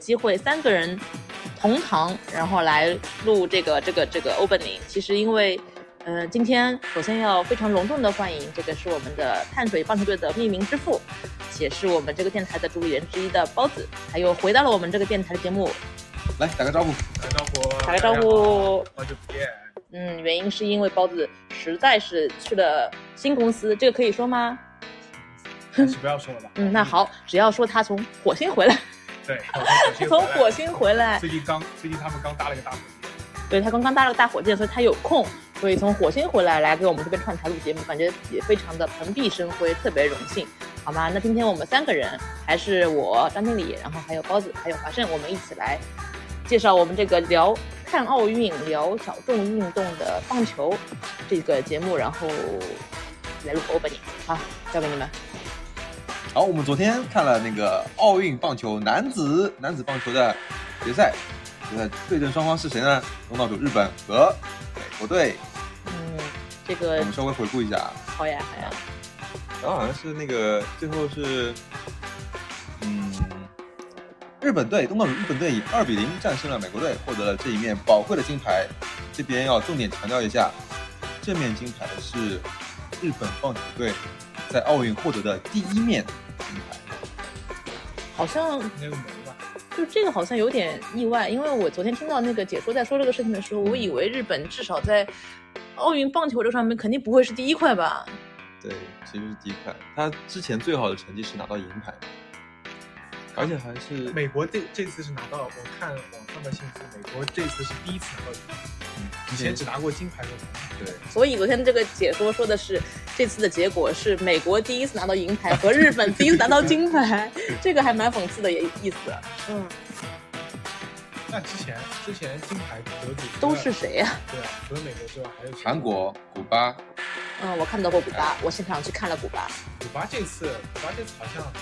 机会三个人同堂，然后来录这个这个这个 opening。其实因为，呃，今天首先要非常隆重的欢迎，这个是我们的碳水棒球队的命名之父，也是我们这个电台的主理人之一的包子，还有回到了我们这个电台的节目。来打个招呼，打个招呼，打个招呼，好久不见。嗯，原因是因为包子实在是去了新公司，这个可以说吗？还是不要说了吧。嗯，那好，只要说他从火星回来，对，从火星回来，最近刚最近他们刚搭了个大火箭，对他刚刚搭了个大火箭，所以他有空，所以从火星回来来给我们这边串台录节目，感觉也非常的蓬荜生辉，特别荣幸，好吗？那今天我们三个人，还是我张经理，然后还有包子，还有华盛，我们一起来介绍我们这个聊看奥运、聊小众运动的棒球这个节目，然后来录 opening，好，交给你们。好，我们昨天看了那个奥运棒球男子男子棒球的决赛，决赛对阵双方是谁呢？东道主日本和美国队。嗯，这个我们稍微回顾一下。好呀，好呀。然后好像是那个最后是，嗯，日本队东道主日本队以二比零战胜了美国队，获得了这一面宝贵的金牌。这边要重点强调一下，这面金牌是日本棒球队。在奥运获得的第一面金牌，好像那个没吧？就这个好像有点意外，因为我昨天听到那个解说在说这个事情的时候，我以为日本至少在奥运棒球这上面肯定不会是第一块吧？对，其实是第一块。他之前最好的成绩是拿到银牌，而且还是美国这这次是拿到，我看网上的幸福，美国这次是第一次拿到银牌。以前只拿过金牌和铜牌，对。所以昨天这个解说说的是，这次的结果是美国第一次拿到银牌和日本第一次拿到金牌，这个还蛮讽刺的也意思。嗯。那之前之前金牌得主都是谁呀？对啊，除了美国之外还有韩国、古巴。嗯，我看到过古巴，我现场去看了古巴。古巴这次，古巴这次好像，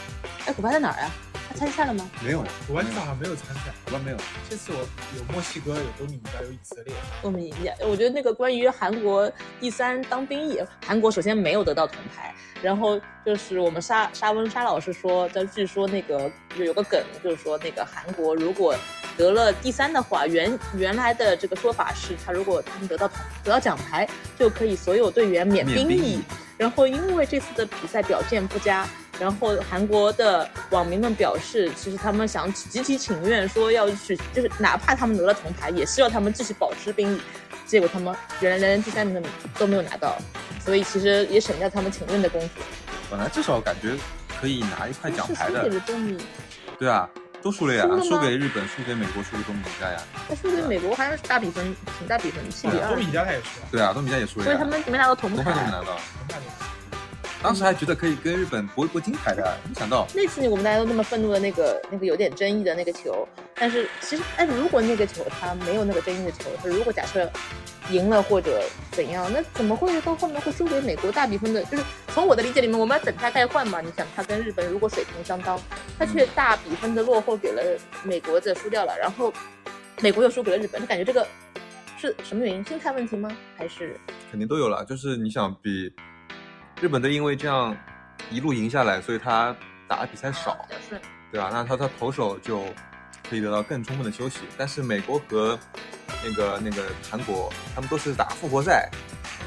哎，古巴在哪儿呀？他参赛了吗？没有，我完全好像没有参赛。好吧没有。这次我有墨西哥，有多米尼加，有以色列。多米尼加，我觉得那个关于韩国第三当兵役，韩国首先没有得到铜牌，然后就是我们沙沙温沙老师说，就据说那个就有个梗，就是说那个韩国如果得了第三的话，原原来的这个说法是他如果他们得到得到奖牌，就可以所有队员免兵役。然后因为这次的比赛表现不佳，然后韩国的网民们表示，其实他们想集体请愿，说要去，就是哪怕他们得了铜牌，也希望他们继续保持兵役。结果他们原来连第三名都没有拿到，所以其实也省掉他们请愿的功夫。本来至少感觉可以拿一块奖牌的。对啊。都输了呀，输给日本，输给美国，输给多米尼加呀。他输给美国好像是大比分，挺大比分，七比二。多米加他也输。对啊，多米尼加也输了。所以他们没拿到铜牌。铜牌都没拿到。当时还觉得可以跟日本搏一搏金牌的，没想到。那次我们大家都那么愤怒的那个那个有点争议的那个球，但是其实，哎，如果那个球他没有那个争议的球，他如果假设。赢了或者怎样，那怎么会到后面会输给美国大比分的？就是从我的理解里面，我们要等他代换嘛。你想，他跟日本如果水平相当，他却大比分的落后给了美国，的输掉了，然后美国又输给了日本，你感觉这个是什么原因？心态问题吗？还是肯定都有了。就是你想比日本队因为这样一路赢下来，所以他打的比赛少，对吧？那他他投手就可以得到更充分的休息。但是美国和那个那个韩国，他们都是打复活赛，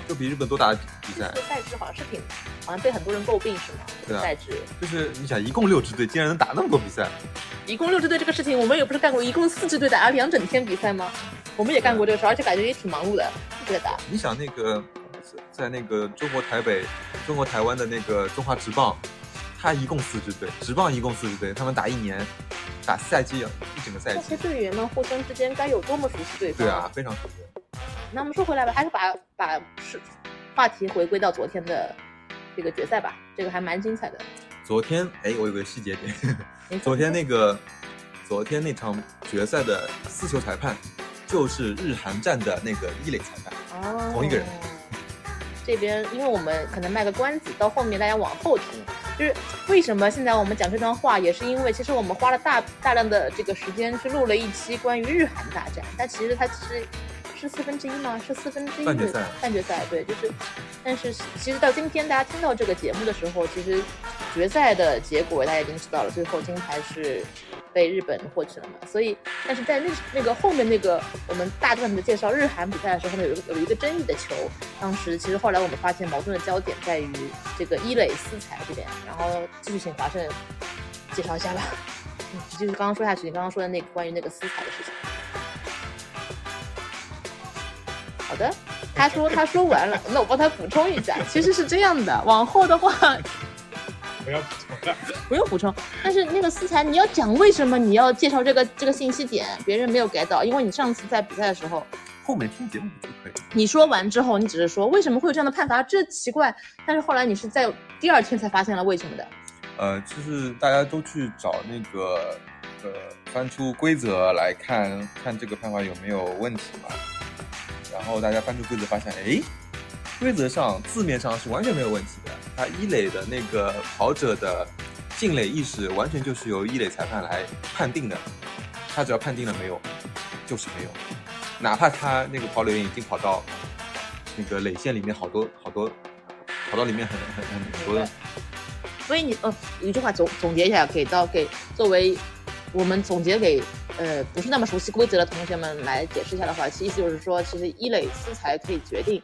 就比日本多打比赛。赛制好像是挺，好像被很多人诟病是吗？对啊。赛制就是你想，一共六支队，竟然能打那么多比赛。一共六支队这个事情，我们也不是干过，一共四支队打两整天比赛吗？我们也干过这个事，而且感觉也挺忙碌的，一直在打。你想那个，在那个中国台北、中国台湾的那个中华职棒。他一共四支队，职棒一共四支队，他们打一年，打赛季，一整个赛季。这些队员们互相之间该有多么熟悉对方？对啊，非常熟悉。那我们说回来吧，还是把把是话题回归到昨天的这个决赛吧，这个还蛮精彩的。昨天，哎，我有个细节点，昨天那个，昨天那场决赛的四球裁判就是日韩战的那个一垒裁判，哦，同一个人。这边，因为我们可能卖个关子，到后面大家往后听。就是为什么现在我们讲这段话，也是因为其实我们花了大大量的这个时间去录了一期关于日韩大战，但其实它其实是四分之一吗？是四分之一半决赛，半决赛对，就是，但是其实到今天大家听到这个节目的时候，其实决赛的结果大家已经知道了，最后金牌是被日本获取了嘛。所以，但是在那那个后面那个我们大段的介绍日韩比赛的时候呢，有一个有一个争议的球，当时其实后来我们发现矛盾的焦点在于这个伊垒私裁这边，然后继续请华盛介绍一下吧。嗯，继续刚刚说下去，你刚刚说的那个关于那个私彩的事情。好的，他说他说完了，那我帮他补充一下，其实是这样的，往后的话 不要。不用补充，但是那个私裁你要讲为什么你要介绍这个这个信息点，别人没有 get 到，因为你上次在比赛的时候，后面听节目就可以。你说完之后，你只是说为什么会有这样的判罚，这奇怪，但是后来你是在第二天才发现了为什么的。呃，就是大家都去找那个呃翻出规则来看看这个判罚有没有问题嘛。然后大家翻出规则发现，哎，规则上字面上是完全没有问题的。他一垒的那个跑者的进垒意识完全就是由一垒裁判来判定的，他只要判定了没有，就是没有，哪怕他那个跑垒员已经跑到那个垒线里面好多好多，跑到里面很很很很多的。所以你呃，一句话总总结一下，给到给作为我们总结给呃不是那么熟悉规则的同学们来解释一下的话，其意思就是说，其实一垒私裁可以决定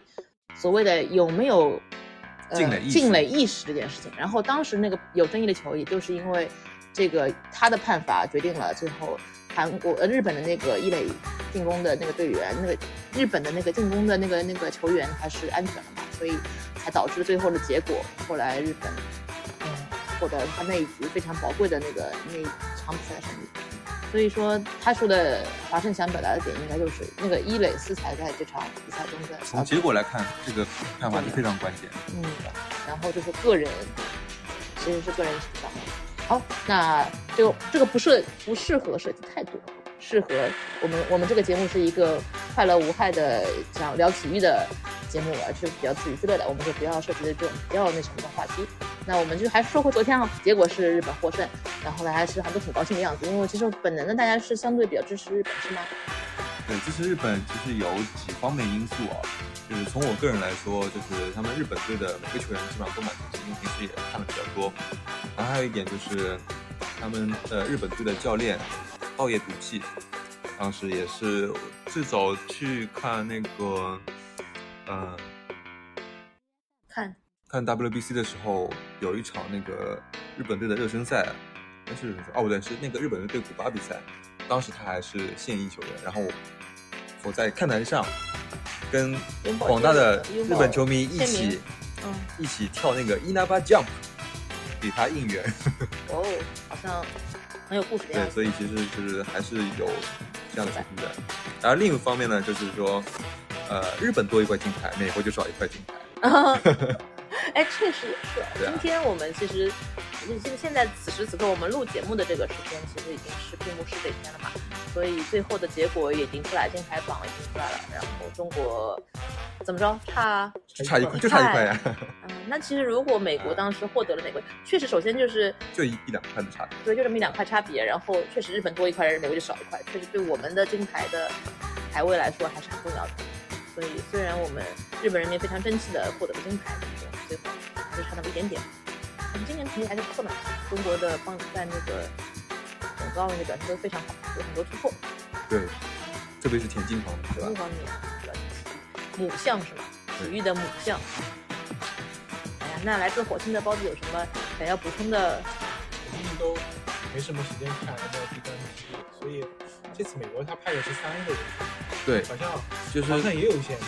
所谓的有没有、呃、进垒意识进垒意识这件事情。然后当时那个有争议的球，也就是因为这个他的判罚决定了最后韩国呃日本的那个一垒进攻的那个队员，那个日本的那个进攻的那个那个球员还是安全了嘛，所以才导致最后的结果。后来日本嗯获得了他那一局非常宝贵的那个那一场比赛的胜利。所以说，他说的华盛想表达的点，应该就是那个一垒四才在这场比赛中的从结果来看，这个看法是非常关键。嗯，然后就是个人，其实是个人情况。好，那这个这个不是不适合设计太多，适合我们我们这个节目是一个快乐无害的讲聊体育的节目，而是比较自娱自乐的，我们就不要涉及的这种比较那什么的话题。那我们就还是说回昨天啊，结果是日本获胜，然后大家其实还都挺高兴的样子，因为其实本能的大家是相对比较支持日本，是吗？对，支持日本其实有几方面因素啊，就是从我个人来说，就是他们日本队的每个球员基本上都蛮出色，因为平时也看的比较多。然后还有一点就是他们的日本队的教练奥叶笃气，当时也是最早去看那个，呃，看看 WBC 的时候，有一场那个日本队的热身赛，那是哦不对，是那个日本队对古巴比赛，当时他还是现役球员，然后我在看台上跟广大的日本球迷一起嗯，一起跳那个 Inaba Jump，给他应援。哦，好像很有故事的样对，所以其实就是还是有这样的水平在。然后另一方面呢，就是说，呃，日本多一块金牌，美国就少一块金牌。哎，确实也是今天我们其实，现现在此时此刻我们录节目的这个时间，其实已经是闭幕式这一天了嘛，所以最后的结果也已经出来，金牌榜已经出来了。然后中国怎么着，差就差一块，就差一块呀，嗯，那其实如果美国当时获得了美国，确实首先就是就一一两块的差别。对，就这么一两块差别，然后确实日本多一块，美国就少一块，确实对我们的金牌的排位来说还是很重要的。所以虽然我们日本人民非常争气的获得了金牌，但是最后还是差那么一点点。我们今年成绩还是不错的，中国的棒在那个整个奥运的表现都非常好，有很多突破。对，特别是田径方面，对吧？这方面母项是吧？体育的母项。哎呀，那来自火星的包子有什么想要补充的？最近都没什么时间看 MLB 跟 NBA，所以这次美国他派的是三个人，对，好像就是好像也有一些是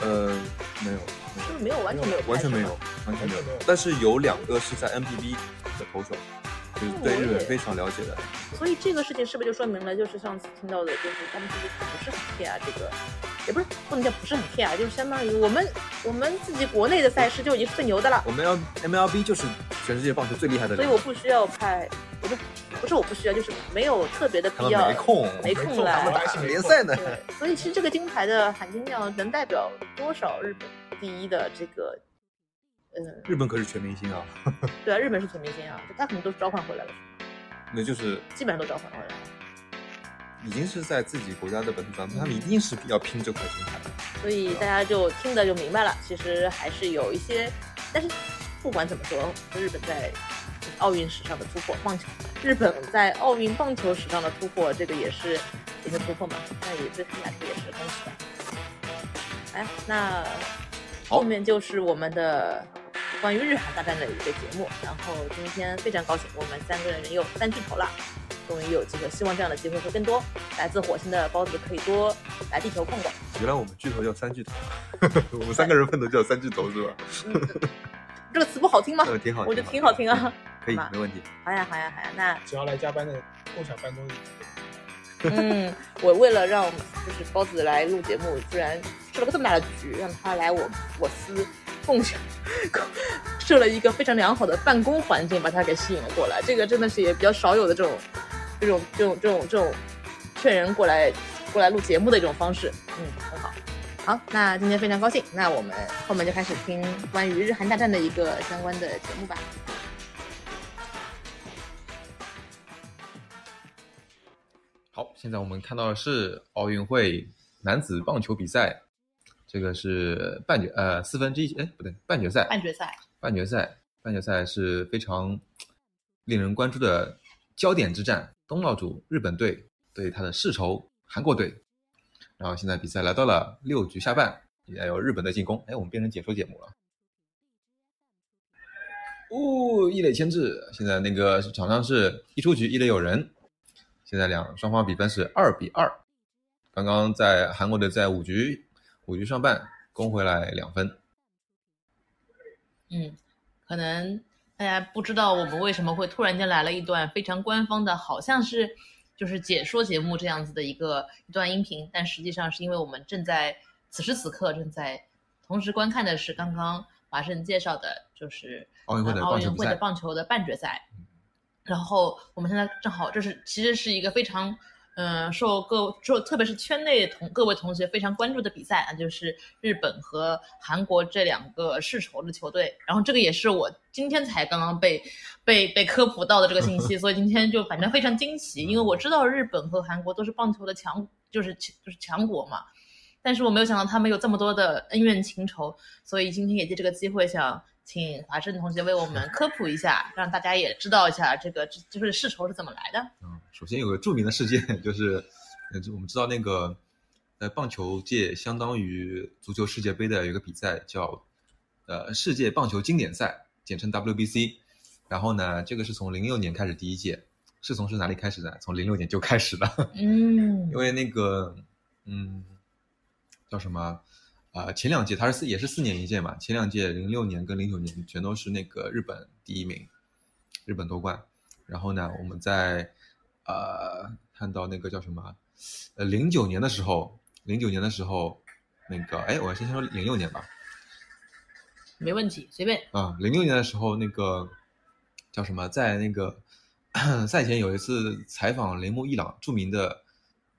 呃，没有，就是没有完全没有完全没有，完全没有。但是有两个是在 NPB 的投手，就是对日本非常了解的。所以这个事情是不是就说明了，就是上次听到的，就是他们其实不是很 care 这个，也不是不能叫不是很 care，就是相当于我们我们自己国内的赛事就已经是最牛的了，我们要 MLB 就是全世界棒球最厉害的，所以我不需要派，不是不是我不需要，就是没有特别的必要，没空，没空来他们打联赛呢。所以其实这个金牌的含金量能代表多少日本第一的这个，嗯，日本可是全明星啊，对啊，日本是全明星啊，他可能都是召唤回来的，那就是基本上都召唤回来了。已经是在自己国家的本土上，他们一定是要拼这块金牌的。所以大家就听的就明白了，其实还是有一些，但是不管怎么说，日本在奥运史上的突破，棒球日本在奥运棒球史上的突破，这个也是一个突破嘛，那也对他们来说也是恭喜的。哎，那后面就是我们的关于日韩大战的一个节目，然后今天非常高兴，我们三个人有三巨头了。终于有机会，希望这样的机会会更多。来自火星的包子可以多来地球逛逛。原来我们巨头叫三巨头，我们三个人分头叫三巨头是吧？嗯，这个词不好听吗？呃，挺好，我觉得挺好听啊。可以没问题。好呀，好呀，好呀。那只要来加班的共享办公椅。嗯，我为了让就是包子来录节目，居然设了个这么大的局，让他来我我司共享，设了一个非常良好的办公环境，把他给吸引了过来。这个真的是也比较少有的这种这种这种这种这种劝人过来过来录节目的一种方式。嗯，很好。好，那今天非常高兴，那我们后面就开始听关于日韩大战的一个相关的节目吧。好，现在我们看到的是奥运会男子棒球比赛，这个是半决呃四分之一，哎不对，半决赛，半决赛，半决赛，半决赛是非常令人关注的焦点之战，东道主日本队对他的世仇韩国队。然后现在比赛来到了六局下半，也有日本队进攻，哎，我们变成解说节目了。哦，一垒牵制，现在那个场上是一出局一垒有人，现在两双方比分是二比二。刚刚在韩国队在五局五局上半攻回来两分，嗯，可能大家不知道我们为什么会突然间来了一段非常官方的，好像是就是解说节目这样子的一个一段音频，但实际上是因为我们正在此时此刻正在同时观看的是刚刚华盛介绍的，就是奥运会的呃奥运会的。棒球的半决赛。然后我们现在正好，这是其实是一个非常，嗯、受各受特别是圈内同各位同学非常关注的比赛啊，就是日本和韩国这两个世仇的球队。然后这个也是我今天才刚刚被被被科普到的这个信息，所以今天就反正非常惊奇，因为我知道日本和韩国都是棒球的强，就是就是强国嘛。但是我没有想到他们有这么多的恩怨情仇，所以今天也借这个机会想请华盛同学为我们科普一下，让大家也知道一下这个就是世仇是怎么来的。嗯，首先有个著名的事件，就是，我们知道那个，在棒球界相当于足球世界杯的有一个比赛叫，呃，世界棒球经典赛，简称 WBC。然后呢，这个是从零六年开始第一届，是从是哪里开始的？从零六年就开始了，嗯因为那个，嗯，叫什么？啊、前两届它是四也是四年一届嘛，前两届零六年跟零九年全都是那个日本第一名，日本夺冠。然后呢，我们在呃看到那个叫什么，呃零九年的时候，零九年的时候，那个哎，我先说零六年吧，没问题，随便。啊，零六年的时候，那个叫什么，在那个 赛前有一次采访铃木一朗，著名的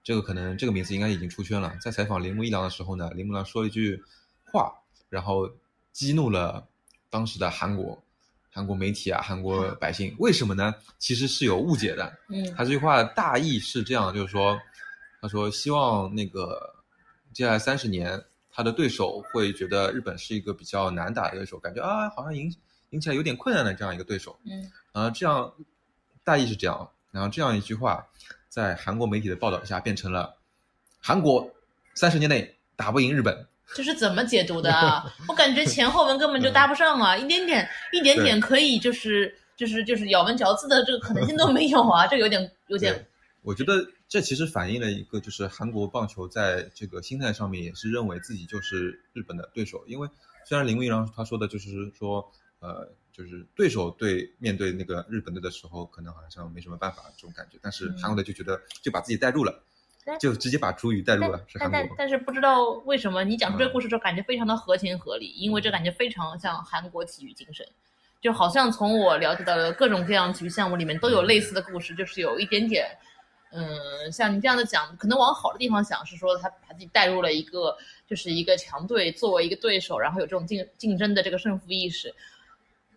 这个可能这个名字应该已经出圈了。在采访铃木一郎的时候呢，铃木一郎说了一句话，然后激怒了当时的韩国韩国媒体啊，韩国百姓。为什么呢？其实是有误解的。嗯他这句话大意是这样，就是说，他说希望那个接下来三十年，他的对手会觉得日本是一个比较难打的对手，感觉啊好像赢赢起来有点困难的这样一个对手。嗯啊，这样大意是这样，然后这样一句话，在韩国媒体的报道下变成了韩国三十年内打不赢日本。这是怎么解读的啊？我感觉前后文根本就搭不上啊，一点点一点点可以就是就是就是咬文嚼字的这个可能性都没有啊，这有点有点，我觉得这其实反映了一个，就是韩国棒球在这个心态上面也是认为自己就是日本的对手。因为虽然铃木一郎他说的就是说，呃，就是对手对面对那个日本队的时候，可能好像没什么办法这种感觉，但是嗯韩国队就觉得就把自己带入了但，就直接把朱宇带入了，是但韩国。但但是不知道为什么你讲出这个故事之后，感觉非常的合情合理，因为这感觉非常像韩国体育精神，就好像从我了解到的各种各样体育项目里面都有类似的故事，就是有一点点，嗯，像你这样的讲，可能往好的地方想是说他把自己带入了一个就是一个强队作为一个对手，然后有这种竞竞争的这个胜负意识。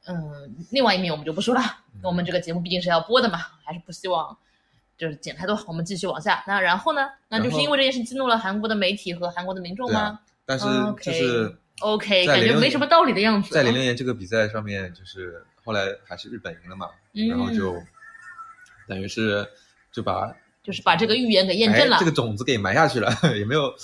嗯，另外一面我们就不说了，我们这个节目毕竟是要播的嘛，还是不希望就是剪太多。我们继续往下。那然后呢？那就是因为这件事激怒了韩国的媒体和韩国的民众吗？但是就是。OK，在感觉没什么道理的样子。在零六年这个比赛上面，就是后来还是日本赢了嘛，嗯然后就等于是就把就是把这个预言给验证了。哎这个种子给埋下去了，也没有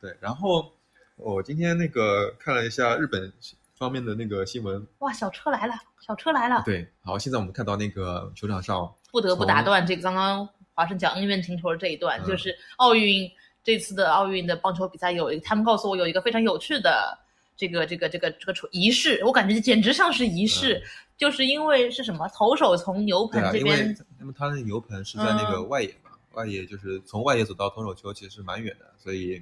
对。然后我今天那个看了一下日本方面的那个新闻，哇，小车来了，小车来了！对，好，现在我们看到那个球场上，不得不打断这个刚刚华盛讲恩怨情仇的这一段，嗯就是奥运这次的奥运的棒球比赛有一个，他们告诉我有一个非常有趣的这个这个这个这个仪式，我感觉简直像是仪式，就是因为是什么投手从牛棚这边为那么他的牛棚是在那个外野嘛，外野就是从外野走到投手球其实是蛮远的，所以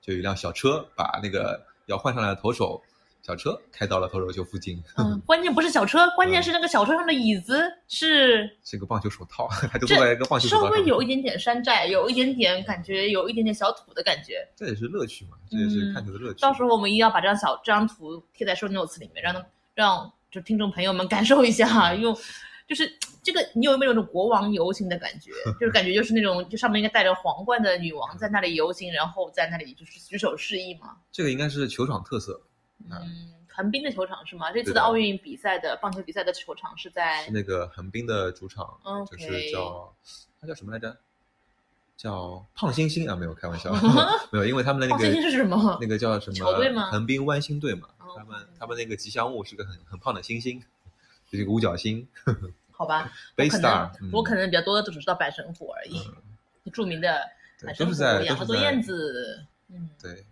就有一辆小车把那个要换上来的投手小车开到了投手球附近，嗯，关键不是小车，关键是那个小车上的椅子是是个棒球手套，他就坐在一个棒球手稍微，有一点点山寨，有一点点感觉，有一点点小土的感觉。这也是乐趣嘛，这也是看球的乐趣。到时候我们一定要把这张小这张图贴在 show notes 里面，让让就听众朋友们感受一下，用就是这个你有没有那种国王游行的感觉？就是感觉就是那种就上面应该戴着皇冠的女王在那里游行，然后在那里就是举手示意嘛。这个应该是球场特色，嗯，横滨的球场是吗？这次的的奥运比赛的棒球比赛的球场是在是那个横滨的主场就是叫它叫什么来着？叫胖星星啊，没有开玩笑，没有，因为他们的那个些是什么？那个叫什么球队吗横滨湾星队嘛，哦他们他们那个吉祥物是个很很胖的星星，就是一个五角星 好吧，我 Bay 可能 Star，嗯我可能比较多的就只知道百神虎而已，著名的对，阪神虎都是在养都是在了多燕子。嗯，对。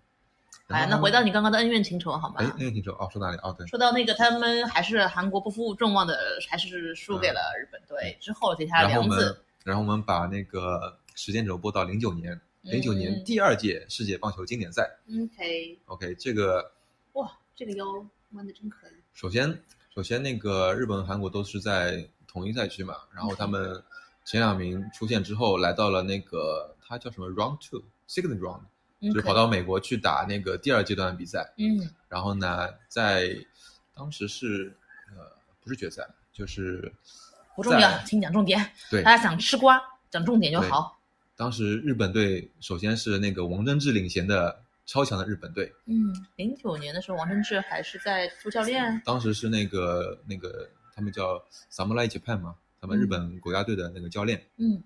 哎，那回到你刚刚的恩怨情仇好吗？哎，恩怨情仇哦，说哪里？哦，对，说到那个，他们还是韩国不负众望的，还是输给了日本队。之后接下来嗯然后我们梁子，然后我们把那个时间轴拨到零九年，零九年嗯第二届世界棒球经典赛。OK，OK，这个哇，这个腰弯的真可以。首先，首先那个日本、韩国都是在同一赛区嘛，然后他们前两名出现之后，来到了那个它叫什么 Round Two，Second Round，就是跑到美国去打那个第二阶段的比赛。嗯然后呢，在当时是呃不是决赛，就是不重要，在请讲重点。对大家想吃瓜，讲重点就好。当时日本队首先是那个王贞治领衔的超强的日本队，嗯，零九年的时候，王贞治还是在做教练。当时是那个那个他们叫 Samurai Japan 嘛，他们日本国家队的那个教练，嗯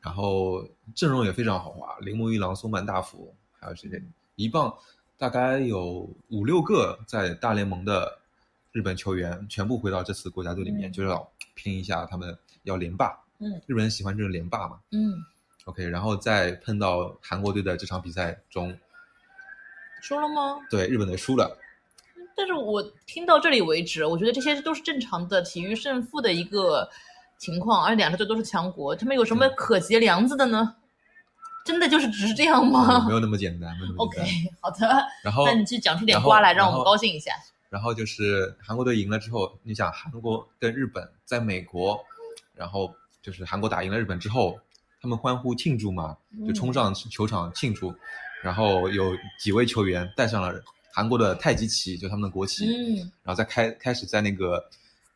然后阵容也非常豪华，铃木一郎、松坂大辅，还有谁谁，一棒大概有五六个在大联盟的日本球员全部回到这次国家队里面，嗯就要拼一下他们要连霸，嗯日本人喜欢这种连霸嘛。嗯，OK，然后再碰到韩国队的这场比赛中，输了吗？对日本队输了，但是我听到这里为止，我觉得这些都是正常的体育胜负的一个情况，而两个队都是强国，他们有什么可结梁子的呢？真的就是只是这样吗没有那么简单，？OK，好的，然后那你去讲出点瓜来，让我们高兴一下。然后就是韩国队赢了之后，你想韩国跟日本在美国，然后就是韩国打赢了日本之后，他们欢呼庆祝嘛，就冲上球场庆祝，然后有几位球员带上了韩国的太极旗，就他们的国旗，嗯然后再开开始在那个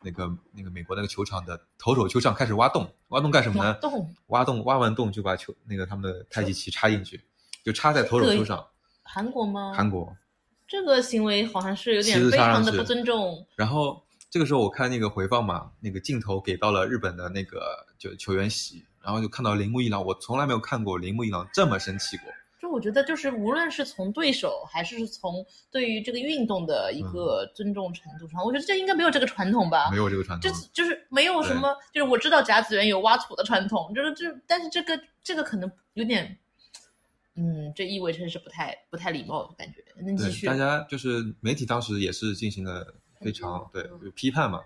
那个那个美国那个球场的投手球场开始挖洞，挖洞干什么呢？洞挖洞挖完洞就把球那个他们的太极旗插进去，就插在投手球上。韩国吗？韩国，这个行为好像是有点非常的不尊重。然后这个时候我看那个回放嘛，那个镜头给到了日本的那个就球员席，然后就看到铃木一郎，我从来没有看过铃木一郎这么生气过。就我觉得，就是无论是从对手，还是从对于这个运动的一个尊重程度上，我觉得这应该没有这个传统吧没。有这个传统，就是没有什么，就是我知道甲子园有挖土的传统，就是这，但是这个这个可能有点，嗯，这意味着是不太不太礼貌的感觉。那继续，大家就是媒体当时也是进行了非常对有批判嘛，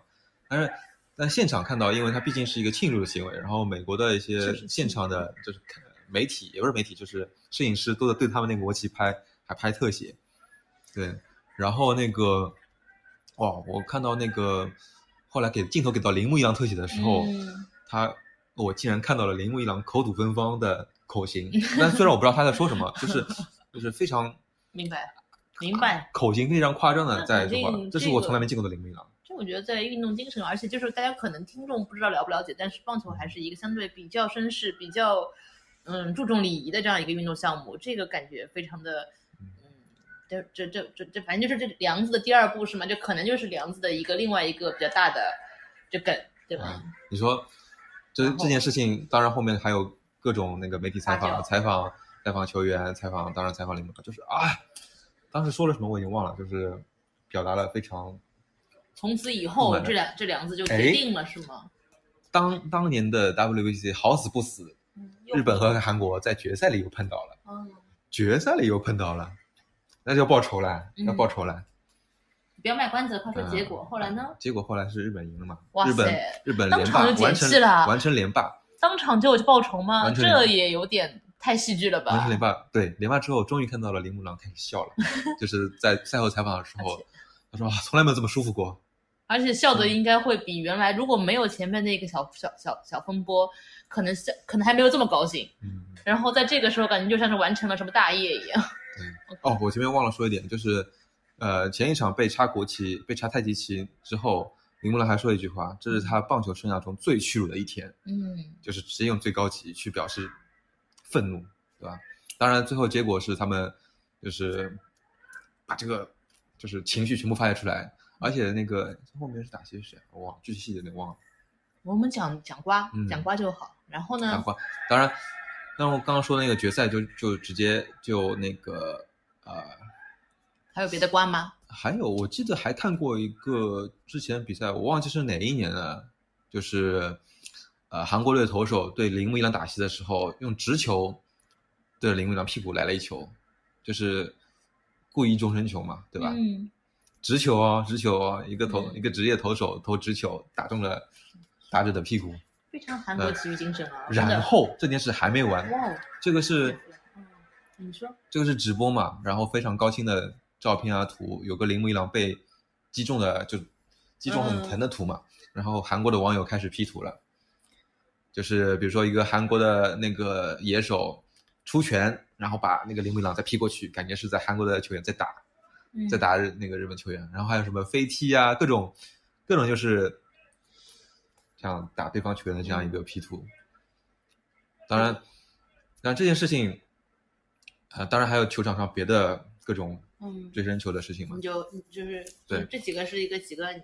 但是但现场看到，因为它毕竟是一个庆祝的行为，然后美国的一些现场的就是看媒体也不是媒体，就是摄影师都在对他们那个国旗拍，还拍特写，对，然后那个哇，我看到那个后来给镜头给到铃木一郎特写的时候，嗯他我竟然看到了铃木一郎口吐芬芳的口型，但虽然我不知道他在说什么，就是就是非常 明白明白。口型非常夸张的在说话这是我从来没见过的铃木一郎。这我觉得在运动精神，而且就是大家可能听众不知道了不了解，但是棒球还是一个相对比较绅士、比较嗯注重礼仪的这样一个运动项目，这个感觉非常的嗯，这这这这这反正就是这梁子的第二步是吗？这可能就是梁子的一个另外一个比较大的这梗，对吧？你说这这件事情，当然后面还有各种那个媒体采访、采访、采访球员、采访，当然采访林梦龙，就是啊，当时说了什么我已经忘了，就是表达了非常从此以后这两这两个字就哎决定了，是吗？当当年的 WBC 好死不死，嗯日本和韩国在决赛里又碰到了，嗯，决赛里又碰到了，那就要报仇了，嗯要报仇了。不要卖关子，快说结果。嗯后来呢？结果后来是日本赢了嘛？哇塞日本日本连当场就解霸完成气了完成连霸，当场就就报仇吗？这也有点太戏剧了吧？完成连霸。对，连霸之后终于看到了铃木朗开始笑了，就是在赛后采访的时候，他说啊，从来没有这么舒服过。而且笑的嗯应该会比原来如果没有前面那个小小小小风波，可能笑可能还没有这么高兴。嗯，然后在这个时候，感觉就像是完成了什么大业一样。对。哦，我前面忘了说一点，就是呃，前一场被插国旗、被插太极旗之后，铃木兰还说了一句话，这是他棒球生涯中最屈辱的一天。嗯，就是直接用最高级去表示愤怒，对吧？当然，最后结果是他们就是把这个就是情绪全部发泄出来，而且那个后面是打些谁啊，我忘了具体细节有点忘了。我们讲讲瓜嗯，讲瓜就好。然后呢？当然，当我刚刚说的那个决赛就就直接就那个呃，还有别的瓜吗？还有我记得还看过一个之前比赛，我忘记是哪一年了，就是呃韩国队投手对铃木一郎打席的时候，用直球对着铃木一郎屁股来了一球，就是故意终身球嘛，对吧？嗯，直球哦，直球哦，一个投、嗯一个职业投手投直球打中了打者的屁股，非常韩国体育精神啊。然后这件事还没完，哇哦，这个是嗯，你说，这个是直播嘛，然后非常高清的照片啊图，有个铃木一郎被击中的就击中很疼的图嘛，然后韩国的网友开始 P 图了，就是比如说一个韩国的那个野手出拳，然后把那个铃木一郎再劈过去，感觉是在韩国的球员在打，嗯在打日那个日本球员，然后还有什么飞踢啊，各种各种就是像打对方球员的这样一个 P 图。当然，那这件事情，呃，当然还有球场上别的各种嗯，追身球的事情嘛你。就就是对这几个是一个几个，就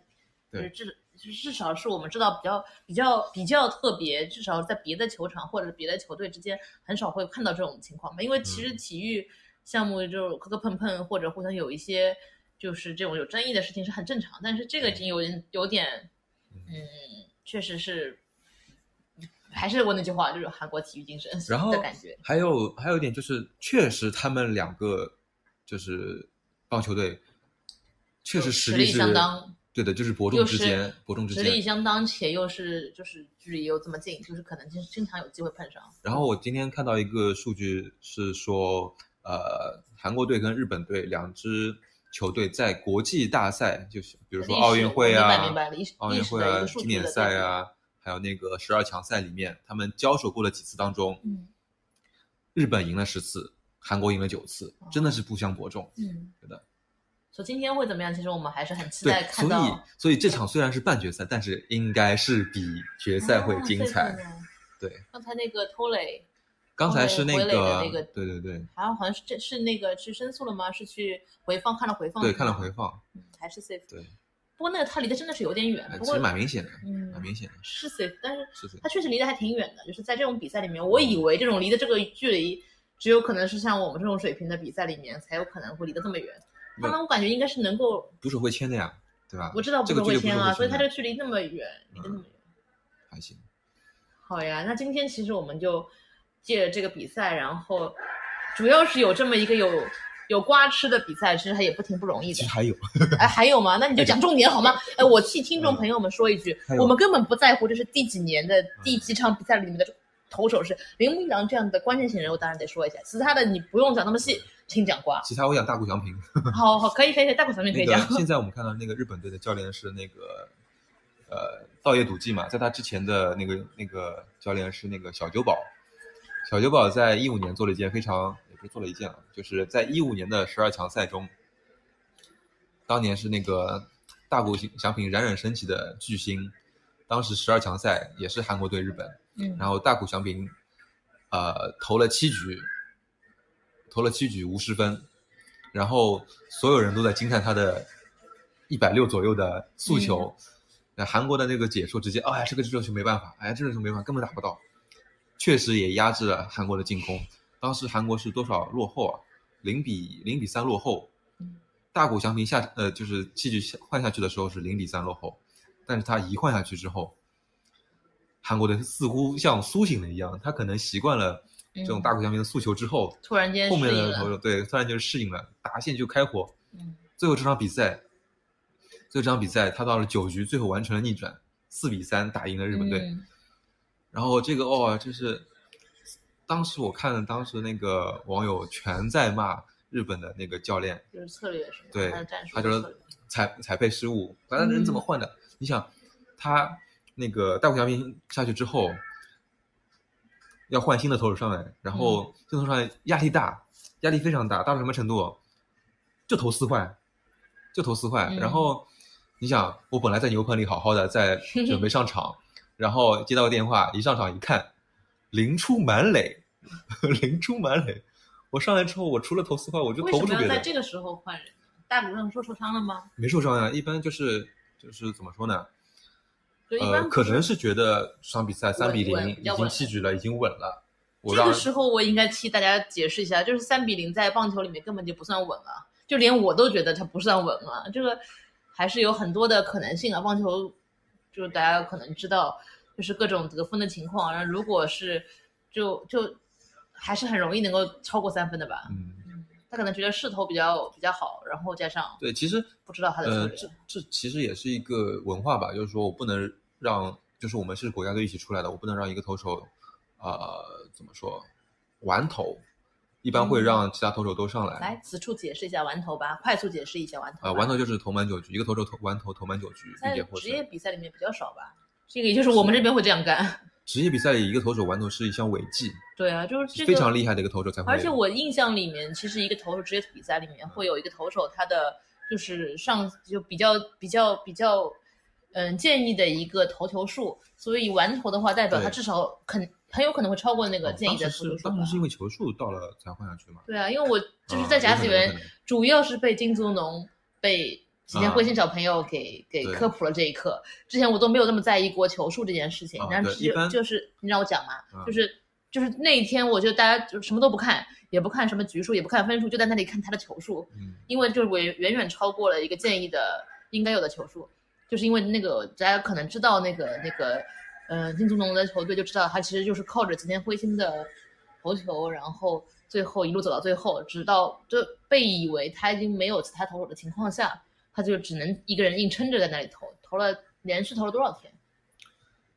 对是至至少是我们知道比较比较比较特别，至少在别的球场或者别的球队之间很少会看到这种情况吧。因为其实嗯体育项目就是磕磕碰碰或者互相有一些就是这种有争议的事情是很正常，但是这个已经有点有点，嗯，确实是。还是我那句话，就是韩国体育精神然后的感觉。还有还有一点就是，确实他们两个就是棒球队，确实实力力相当，对的，就是伯仲之间，伯仲之间实力。相当，且又是就是距离又这么近，就是可能经经常有机会碰上。然后我今天看到一个数据是说，呃，韩国队跟日本队两支球队在国际大赛，就是比如说奥运会啊、明白明白奥运会啊、经典赛啊，还有那个十二强赛里面，他们交手过的几次当中，嗯日本赢了十次，韩国赢了九次，真的是不相伯仲。嗯，对的。所以今天会怎么样？其实我们还是很期待对，所以看到所以这场虽然是半决赛，但是应该是比决赛会精彩。啊。对对，刚才那个偷垒，刚才是那个，那个对对对好像好像是这是那个去申诉了吗？是去回放看了回放？对，看了回，放，嗯，还是 safe。对，不过那个他离得真的是有点远，不过实蛮明显的，嗯蛮明显的，是 safe，但是他确实离得还挺远的，就是在这种比赛里面，我以为这种离的这个距离，只有可能是像我们这种水平的比赛里面才有可能会离得这么远。他们我感觉应该是能够，不是会签的呀，对吧？我知道不这个距离会签啊，所以他这这个距离那么远，离得那么远。还行。好呀，那今天其实我们就借着这个比赛，然后主要是有这么一个有有瓜吃的比赛，其实它也不挺不容易的其实。还有，哎，还有吗？那你就讲重点好吗？哎，我替听众朋友们说一句我们根本不在乎这是第几年的第几场比赛里面的投手是铃木一郎这样的关键性人物，当然得说一下。其他的你不用讲那么细，请讲瓜。其他我讲大谷翔平。好好，可以可以，大谷翔平可以讲。个现在我们看到那个日本队的教练是那个呃道业笃纪嘛，在他之前的那个那个教练是那个小久保。小酒保在一五年做了一件非常也不是做了一件啊，就是在一五年的十二强赛中，当年是那个大谷翔平冉冉升起的巨星，当时十二强赛也是韩国对日本，嗯。然后大谷翔平，呃，投了七局，投了七局无失分，然后所有人都在惊叹他的一百六左右的速球，那韩国的那个解说直接，哎呀，这个热球没办法，哎呀，这个球没办法，根本打不到，确实也压制了韩国的进攻。当时韩国是多少落后啊？零比零比三落后。嗯大谷翔平下呃就是器具下换下去的时候是零比三落后，但是他一换下去之后，韩国队似乎像苏醒了一样，他可能习惯了这种嗯大谷翔平的诉求之后，突然间后面的投手对突然就适应了，打线就开火。嗯最后这场比赛，最后这场比赛他到了九局，最后完成了逆转，四比三打赢了日本队。嗯然后这个哦，就是当时我看当时那个网友全在骂日本的那个教练，就是策略是吗？对他就是策略裁裁配失误，反正人怎么换的？你想，他那个大谷翔平下去之后，要换新的投手上来，然后这投手上来压力大，压力非常大，大到什么程度？就投四坏，就投四坏。嗯然后你想，我本来在牛棚里好好的在准备上场，然后接到个电话，一上场一看，零出满垒，零出满垒。我上来之后，我除了投四块，我就为什么投不出别的。要在这个时候换人？大谷上说受伤了吗？没受伤呀，一般就是就是怎么说呢？就一般呃，不可能是觉得这场比赛三比零已经弃局了，已经稳了。这个时候我应该替大家解释一下，就是三比零在棒球里面根本就不算稳了，就连我都觉得它不算稳了。这个还是有很多的可能性啊。棒球就是大家可能知道，就是各种得分的情况，然后如果是就就还是很容易能够超过三分的吧。嗯，嗯，他可能觉得势头比较比较好，然后加上对，其实不知道他的策呃，略。这这其实也是一个文化吧，就是说我不能让，就是我们是国家队一起出来的，我不能让一个投手，呃，怎么说，玩投，一般会嗯让其他投手都上来。来，此处解释一下完投吧，快速解释一下完投吧。啊、完投就是投满九局，一个投手投完投投满九局，并在职业胜。比赛里面比较少吧，这个也就是我们这边会这样干。职业比赛里一个投手完投是一项违纪，对啊，就是这个非常厉害的一个投手才会。而且我印象里面，其实一个投手职业比赛里面会有一个投手，他的就是上就比较比较比较，嗯，建议的一个投球数，所以完投的话，代表他至少肯很有可能会超过那个哦建议的球数吧当时是因为球数到了才换下去嘛。对啊，因为我就是啊在甲子园主要是被金足农、被吉田啊辉心小朋友给、给科普了这一课。之前我都没有那么在意过球数这件事情，啊但是就就是你让我讲嘛，啊就是就是那一天，我就大家就什么都不看，也不看什么局数，也不看分数，就在那里看他的球数，嗯，因为就是我远远超过了一个建议的应该有的球数，就是因为那个大家可能知道那个那个，呃，金足农的球队就知道他其实就是靠着吉田辉心的投球，然后最后一路走到最后，直到就被以为他已经没有其他投手的情况下，他就只能一个人硬撑着在那里投，投了连续投了多少天？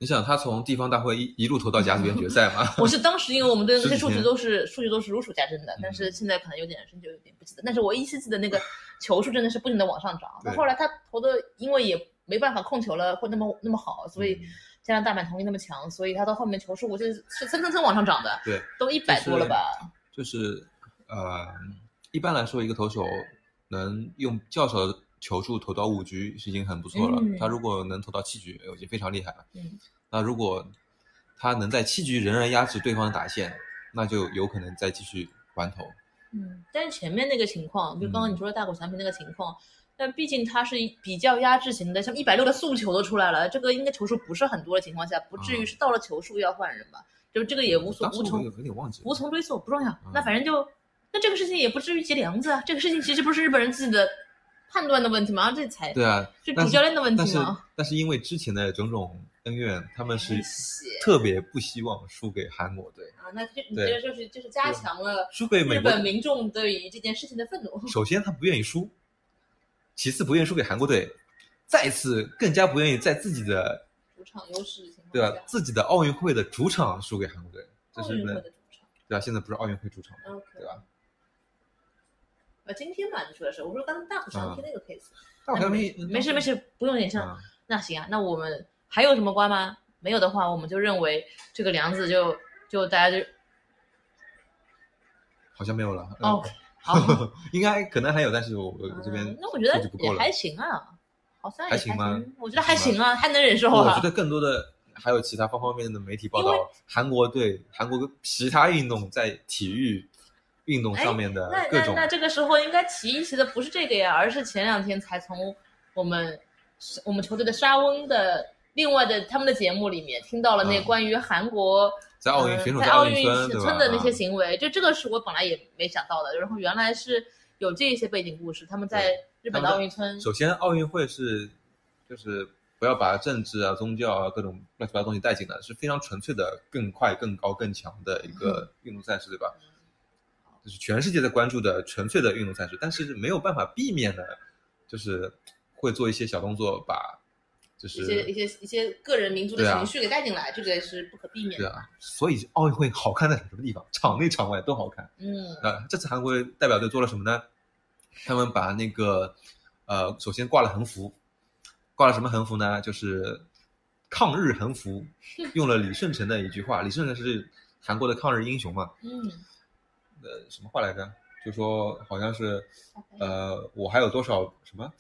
你想他从地方大会一一路投到甲子园决赛吗？我是当时因为我们对那些数据都是数据都是如数家珍的，但嗯是现在可能有点深就有点不记得。但是我依稀记得那个球数真的是不停的往上涨。对后来他投的因为也没办法控球了，会那么那么好，所以嗯加上大阪同力那么强，所以他到后面球数我记得是蹭蹭蹭往上涨的，对，都一百多了吧？就是呃，一般来说，一个投手能用较少的球数投到五局是已经很不错了。嗯他如果能投到七局，已经非常厉害了。嗯，那如果他能在七局仍然压制对方的打线，那就有可能再继续完投。嗯，但是前面那个情况，就刚刚你嗯说的大谷翔平那个情况，但毕竟他是比较压制型的，像一百六的速球都出来了，这个应该球数不是很多的情况下，不至于啊是到了球数要换人吧？就这个也无所无从无从追溯，不重要。嗯那反正就，那这个事情也不至于结梁子啊。这个事情其实不是日本人自己的判断的问题吗？这才对啊，是主教练的问但是题吗？但是因为之前的种种恩怨，他们是特别不希望输给韩国队，啊，那就你觉得就是就是加强了输给美国。日本民众对于这件事情的愤怒。首先他不愿意输，其次不愿意输给韩国队，再次更加不愿意在自己的主场优势情况对吧，自己的奥运会的主场输给韩国队，这是的。对吧？现在不是奥运会主场对吧？呃，今天吧，你说的是，我说刚刚大虎翔平那个 case，、大那没没事没事，不用联想。啊，那行啊，那我们还有什么瓜吗？没有的话，我们就认为这个梁子就就大家就好像没有了。嗯 OK 好。应该可能还有，但是我我这边嗯那我觉得也还。行啊，好像也还行吗我觉得还行啊，还能忍受啊我觉。得更多的还有其他方方面面的媒体报道，韩国队、韩国其他运动在体育运动上面的那各种那那这个时候应该提一提的不是这个呀，而是前两天才从我们我们球队的沙翁的另外的他们的节目里面听到了那嗯关于韩国。在奥运呃选手奥在奥运村？村的那些啊行为，就这个是我本来也没想到的。然后原来是有这些背景故事，他们在日本的奥运村，首先，奥运会是就是不要把政治啊、宗教啊各种乱七八糟东西带进来，是非常纯粹的、更快、更高、更强的一个运动赛事，对吧？就是全世界在关注的纯粹的运动赛事，但是没有办法避免的，就是会做一些小动作，把就是一些一些一些个人民族的情绪给带进来，这个是不可避免的。对啊，所以奥运会好看在什么地方？场内场外都好看。嗯啊，这次韩国代表队做了什么呢？他们把那个呃，首先挂了横幅，挂了什么横幅呢？就是抗日横幅，用了李舜臣的一句话。李舜臣是韩国的抗日英雄嘛？嗯，呃，什么话来着？就说好像是呃，我还有多少什么，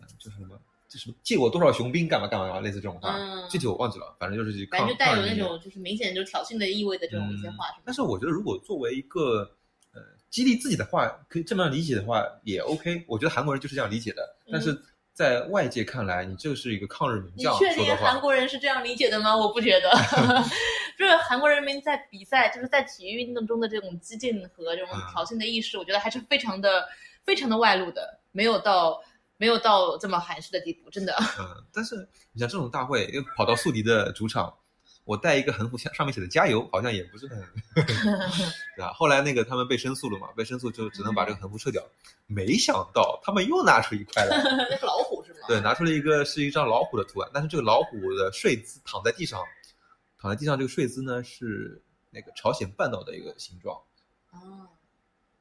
呃就是什么。这什么借我多少雄兵干嘛干嘛干嘛，类似这种话，嗯具体我忘记了，反正就是抗感觉带有那种就是明显就是挑衅的意味的这种一些话，嗯但是我觉得，如果作为一个呃激励自己的话，可以这么样理解的话，也 OK。我觉得韩国人就是这样理解的。但是在外界看来，你这是一个抗日名将你将确定韩国人是这样理解的吗？我不觉得，就是韩国人民在比赛，就是在体育运动中的这种激进和这种嗯挑衅的意识，我觉得还是非常的、非常的外露的，没有到没有到这么含蓄的地步，真的。嗯，但是你像这种大会，又跑到宿敌的主场，我带一个横幅，上上面写的“加油”，好像也不是很，对吧？后来那个他们被申诉了嘛，被申诉就只能把这个横幅撤掉。没想到他们又拿出一块来，那是老虎是吗？对，拿出了一个是一张老虎的图案，但是这个老虎的睡姿躺在地上，躺在地上这个睡姿呢是那个朝鲜半岛的一个形状。哦，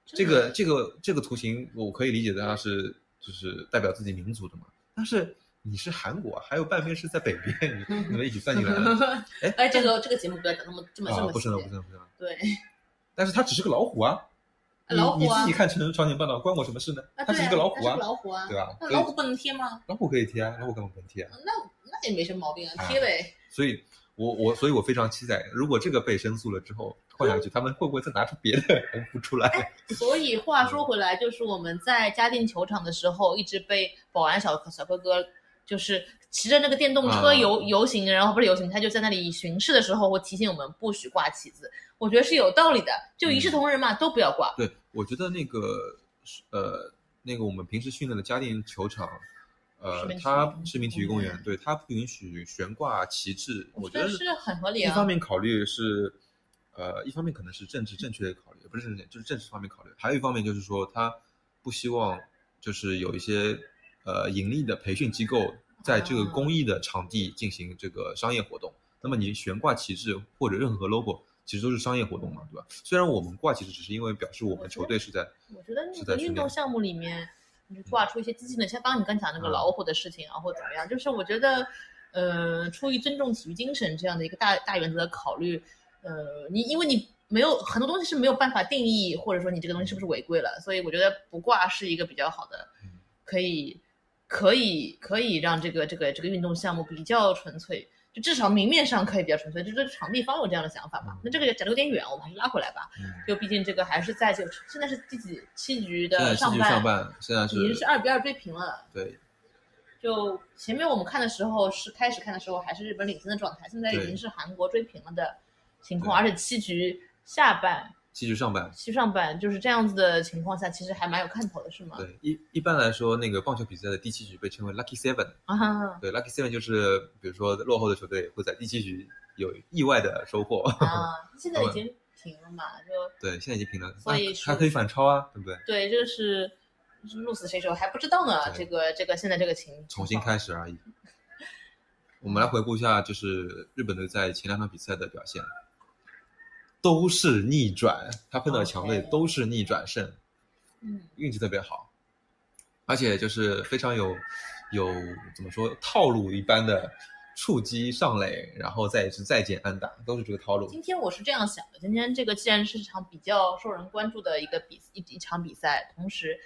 这个这个这个图形我可以理解的它是就是代表自己民族的嘛，但是你是韩国啊，还有半边是在北边，你你们一起算进来了。哎 哎，这个这个节目不要讲那么这么这啊，么啊不是了，不是了，不是了。对，但是它只是个老虎啊，你老虎啊你自己看成朝鲜半岛关我什么事呢？啊，它是个老虎啊老虎啊，对吧？那老虎不能贴吗？老虎可以贴啊，老虎干嘛不能贴啊。那那也没什么毛病啊，啊贴呗。所以我我所以我非常期待，如果这个被申诉了之后换下去，他们会不会再拿出别的横幅出来？所以话说回来，就是我们在嘉定球场的时候，一直被保安小小哥哥就是骑着那个电动车啊游、游行，然后不是游行，他就在那里巡视的时候会提醒我们不许挂旗子。我觉得是有道理的，就一视同仁嘛，都不要挂。对，我觉得那个呃，那个我们平时训练的嘉定球场，呃它市民体育公公园园，对它不允许悬挂旗帜，我觉得觉得是很合理啊。一方面考虑是，呃，一方面可能是政治正确的考虑，不是政治，就是政治方面考虑，还有一方面就是说他不希望就是有一些呃盈利的培训机构在这个啊公益的场地进行这个商业活动，那么你悬挂旗帜或者任何 logo。其实都是商业活动嘛，对吧？虽然我们挂旗帜只是因为表示我们球队是在我觉得那个运动项目里面，你挂出一些激进的，像刚刚你刚讲那个嗯老虎的事情啊，或者怎么样，就是我觉得，呃，出于尊重体育精神这样的一个大大原则的考虑，呃，你因为你没有很多东西是没有办法定义，或者说你这个东西是不是违规了，所以我觉得不挂是一个比较好的嗯，可以可以可以让这个这个这个运动项目比较纯粹。就至少明面上可以比较纯粹，就是场地方有这样的想法嘛。嗯那这个讲的有点远，我们还是拉回来吧。嗯就毕竟这个还是在就现在是第几七局的上半，上半，现在是已经是二比二追平了。对就前面我们看的时候是开始看的时候还是日本领先的状态，现在已经是韩国追平了的情况，而且七局下半、七局上半，七上半就是这样子的情况下，其实还蛮有看头的，是吗？对一一般来说，那个棒球比赛的第七局被称为 lucky seven，啊哈对，lucky seven 就是比如说落后的球队会在第七局有意外的收获。啊，现在 已经平了嘛，就对，现在已经平了，所以那还可以反超啊，对不对？对，就是是鹿死谁手还不知道呢。这个这个现在这个情重新开始而已。我们来回顾一下，就是日本队在前两场比赛的表现，都是逆转，他碰到强队都是逆转胜，嗯，运气特别好，而且就是非常有有怎么说套路一般的触击上垒，然后再是再见安打，都是这个套路。今天我是这样想的，今天这个既然是场比较受人关注的一个比一一场比赛，同时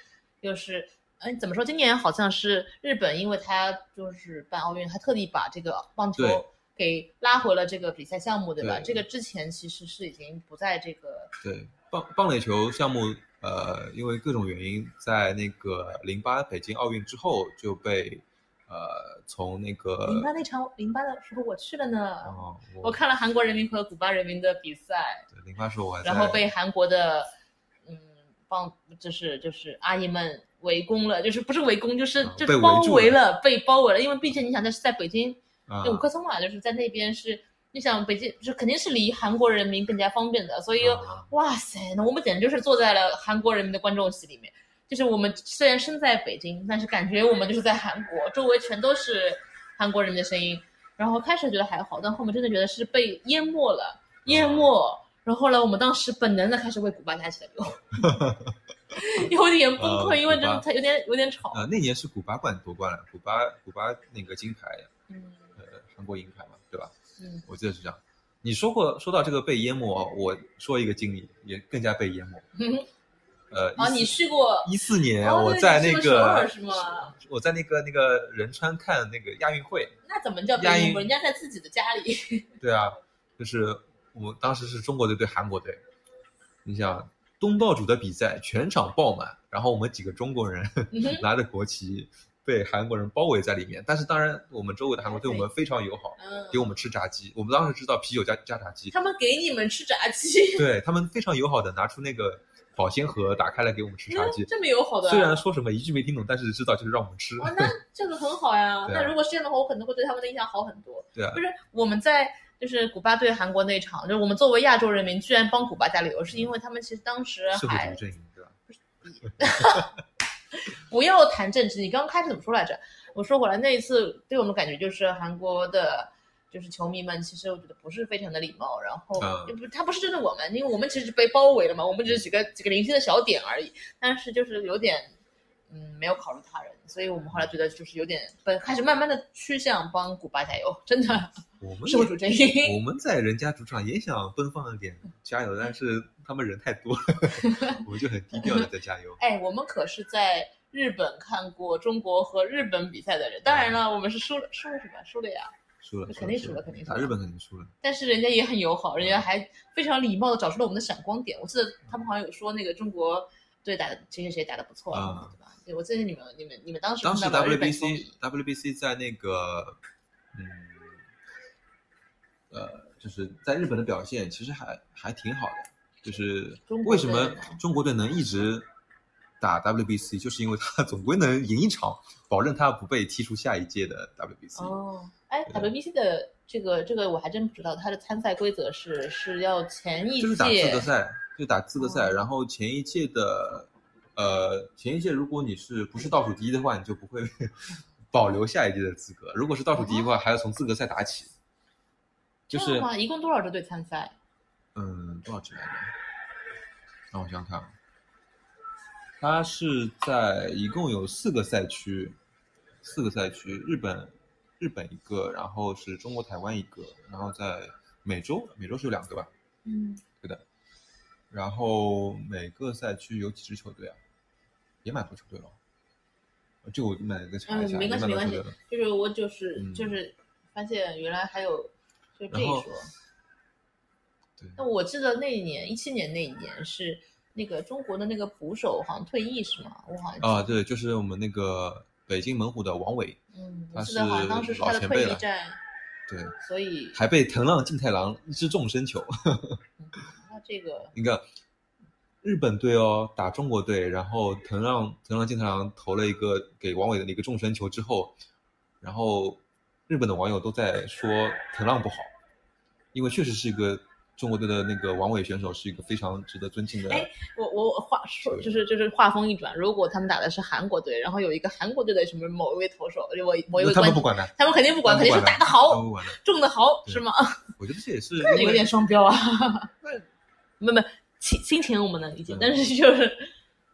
又是，嗯，怎么说？今年好像是日本，因为他就是办奥运，他特地把这个棒球对给拉回了这个比赛项目，对吧？对这个之前其实是已经不在这个，对棒棒垒球项目，呃，因为各种原因，在那个零八北京奥运之后就被呃，从那个零八那场零八的时候我去了呢，哦，我看了韩国人民和古巴人民的比赛，对零八时候我然后被韩国的嗯帮就是就是阿姨们围攻了，就是不是围攻，就是啊就包被围了，被包围了，因为毕竟你想在是在北京。五棵松嘛，就是在那边是，你想北京就肯定是离韩国人民更加方便的，所以、啊哇塞，那我们简直就是坐在了韩国人民的观众席里面。就是我们虽然身在北京，但是感觉我们就是在韩国，周围全都是韩国人民的声音。然后开始觉得还好，但后面真的觉得是被淹没了，淹没。然后后来我们当时本能的开始为古巴加起来流，有点崩溃，呃因为真的它有点有点吵。啊，那年是古巴冠夺冠了，古巴古巴那个金牌，嗯呃，韩国银牌嘛，对吧？嗯，我记得是这样。你说过说到这个被淹没，我说一个经历，也更加被淹没。呃，啊，你去过一四年哦我在那个是吗？我在那个那个仁川看那个亚运会，那怎么叫被亚运淹没？人家在自己的家里。对啊，就是我当时是中国队对韩国队，你想东道主的比赛全场爆满，然后我们几个中国人 拿着国旗被韩国人包围在里面，但是当然我们周围的韩国对我们非常友好，嗯，给我们吃炸鸡，我们当时知道啤酒加加炸鸡，他们给你们吃炸鸡，对他们非常友好的拿出那个保鲜盒打开来给我们吃炸鸡，这么友好的。虽然说什么一句没听懂，但是知道就是让我们吃。哦，那 这个很好呀。那如果是这样的话，我可能会对他们的印象好很多。对啊不，是我们在就是古巴对韩国那场，就是我们作为亚洲人民居然帮古巴加了油，是因为他们其实当时社会主还义阵营对吧？不要谈政治。你刚刚开始怎么说来着？我说回来，那一次对我们感觉就是韩国的，就是球迷们，其实我觉得不是非常的礼貌。然后嗯也不，他不是针对我们，因为我们其实被包围了嘛，我们只是几个几个零星的小点而已。但是就是有点，嗯，没有考虑他人，所以我们后来觉得就是有点，本开始慢慢的趋向帮古巴加油，真的我们社会主。我们在人家主场也想奔放一点加油，但是他们人太多了，我们就很低调的在加油。哎，我们可是在日本看过中国和日本比赛的人，当然了，我们是输了，输了什么？输了呀。输了，肯定输了肯定输了打日本肯定输了。但是人家也很友好，人家还非常礼貌的找出了我们的闪光点。我记得他们好像有说那个中国队打的谁谁谁打的不错，啊对吧？对，我记得你们你们你们当时当时 WBC 迷 WBC 在那个嗯呃，就是在日本的表现其实还还挺好的。就是为什么中国队能一直打 WBC，就是因为他总归能赢一场，保证他不被踢出下一届的 WBC。哦，哎，WBC 的这个这个我还真不知道，它的参赛规则是是要前一就是打资格赛，就打资格赛，哦然后前一届的，呃，前一届如果你是不是倒数第一的话，你就不会 保留下一届的资格；如果是倒数第一的话，还要从资格赛打起。就是这样吗？一共多少支队参赛？嗯，多少支来着？让我想想看啊，它是在一共有四个赛区，四个赛区，日本日本一个，然后是中国台湾一个，然后在美洲，美洲是有两个吧？嗯，对的然后每个赛区有几支球队啊？也蛮多球队了。呃这个我买个查一下，嗯，没关系没关系也蛮多球队的，就是我就是、嗯就是发现原来还有就这一说。对，那我记得那一年一七年那一年是那个中国的那个捕手好像退役是吗？我好像啊，对，就是我们那个北京猛虎的王伟，嗯，我他记得好像是当时是他的退役战，对，所以还被藤浪静太郎一支重身球。那这个你看日本队哦打中国队，然后藤浪藤浪静太郎投了一个给王伟的一个重身球之后，然后日本的网友都在说藤浪不好，因为确实是一个中国队的那个王伟选手是一个非常值得尊敬的。哎我我我话说就是就是话锋一转，如果他们打的是韩国队，然后有一个韩国队的什么某一位投手，就我某一位他们不管的，他们肯定不管，肯定是打得好。中得好，是吗？我觉得这也是 有点双标啊 那。没没，亲亲情我们能理解嗯，但是就是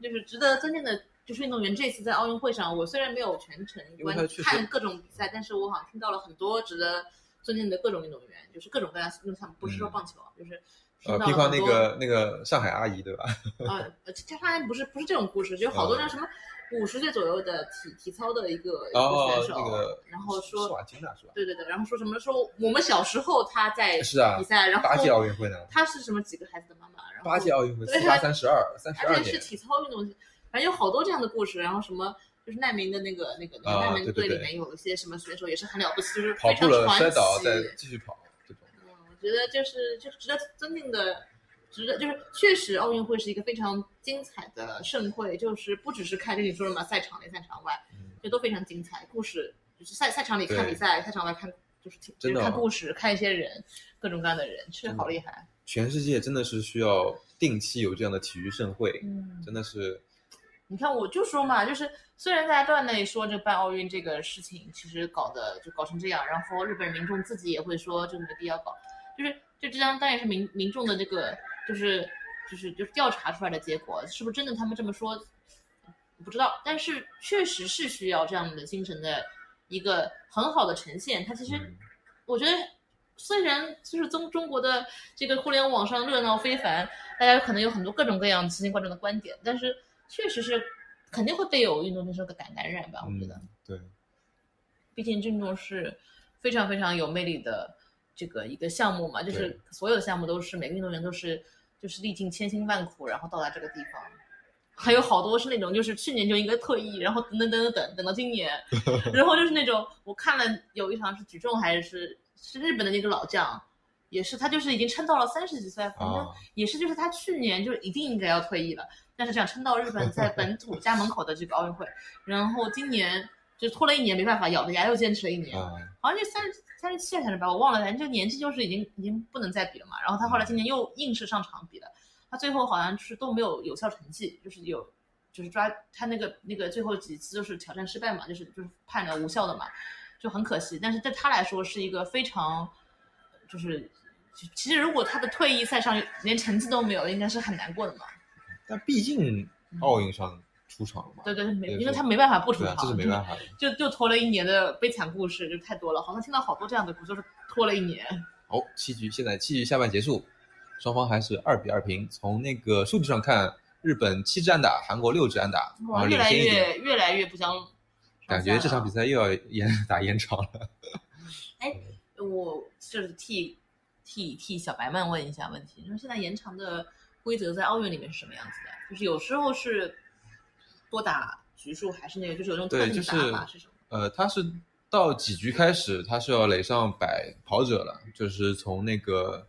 就是值得尊敬的，就是运动员这次在奥运会上，我虽然没有全程观看各种比赛，但是我好像听到了很多值得尊敬的各种运动员，就是各种各样，因为他们不是说棒球啊，就是听呃，到了很多譬如那个那个上海阿姨对吧？啊，呃这当然不是不是这种故事，就有好多像什么五十岁左右的体体操的一个选手，那个然后说施瓦金娜是吧？对对对，然后说什么说我们小时候他在是啊比赛，然后八届奥运会呢？他是什么几个孩子的妈妈，然后八届奥运会对四八三十二，三十二年。而且是体操运动，反正有好多这样的故事，然后什么就是难民的那个那个那个啊难民队里面有一些什么选手也是很了不起，就是跑步了摔倒奇再继续跑这种。嗯，我觉得就是就是值得尊敬的，值得就是确实奥运会是一个非常精彩的盛会，就是不只是看就你说了嘛，赛场内赛场外，嗯这都非常精彩。故事就是赛赛场里看比赛，赛场外看就是听就是看故事，看一些人，各种各样的人，确实好厉害。全世界真的是需要定期有这样的体育盛会，嗯，真的是你看，我就说嘛，就是虽然大家都在那里说这办奥运这个事情，其实搞的就搞成这样，然后日本民众自己也会说这没必要搞，就是就这张当然是民民众的这个就是就是就是调查出来的结果，是不是真的他们这么说，不知道，但是确实是需要这样的精神的一个很好的呈现。它其实嗯我觉得。虽然就是中中国的这个互联网上热闹非凡，大家可能有很多各种各样奇形怪状的观点，但是确实是肯定会被有运动精神给感感染吧？我觉得，嗯，对，毕竟运动是非常非常有魅力的这个一个项目嘛，就是所有的项目都是每个运动员都是就是历尽千辛万苦，然后到达这个地方。还有好多是那种，就是去年就应该退役，然后等等等等等等到今年，然后就是那种我看了有一场是举重还是是日本的那个老将，也是他就是已经撑到了三十几岁，反正啊，也是就是他去年就一定应该要退役了，但是这样撑到日本在本土家门口的这个奥运会，然后今年就拖了一年，没办法，咬着牙又坚持了一年，啊，好像就三十三十七还是三十八，我忘了，反正就年纪就是已经已经不能再比了嘛。然后他后来今年又硬是上场比了，他最后好像是都没有有效成绩，就是有就是抓他那个那个最后几次就是挑战失败嘛，就是就是判了无效的嘛，就很可惜。但是对他来说是一个非常就是。其实，如果他的退役赛上连成绩都没有，应该是很难过的嘛。但毕竟奥运上出场了嘛，对对，没，因为他没办法不出场，这是没办法的。就就拖了一年的悲惨故事，就太多了。好像听到好多这样的故事，就是拖了一年。好，七局现在七局下半结束，双方还是二比二平。从那个数据上看，日本七支安打，韩国六支安打，然后哇，越来。越越来越不相。感觉这场比赛，又要延 打延长了。我就是替替替小白们问一下问题，就是现在延长的规则在奥运里面是什么样子的？就是有时候是多打局数，还是那个就是有那种特对，定就是打法是什么？呃，他是到几局开始，他是要垒上百跑者了，就是从那个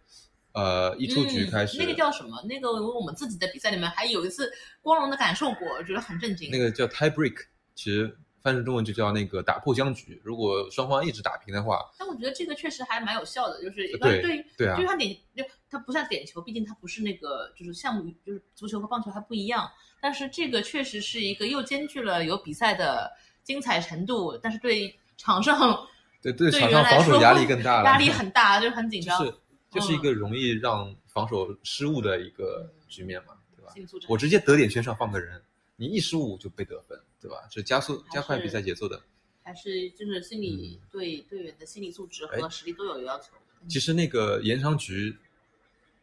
呃一出局开始，嗯那个叫什么？那个我们自己的比赛里面还有一次光荣的感受过，我觉得很震惊。那个叫 tie break，其实翻成中文就叫那个打破僵局。如果双方一直打平的话，但我觉得这个确实还蛮有效的，就是一般对对于对啊就是它点就它不像点球，毕竟它不是那个就是项目，就是足球和棒球还不一样。但是这个确实是一个又兼具了有比赛的精彩程度，但是对场上 对对，场上防守压力更大了，压力很大，就很紧张。就是就是一个容易让防守失误的一个局面嘛，对吧？我直接得点圈上放个人，你一失误就被得分，对吧？是加速加快比赛节奏的。还是就是心理对队员的心理素质和实力都有要求。其实那个延长局，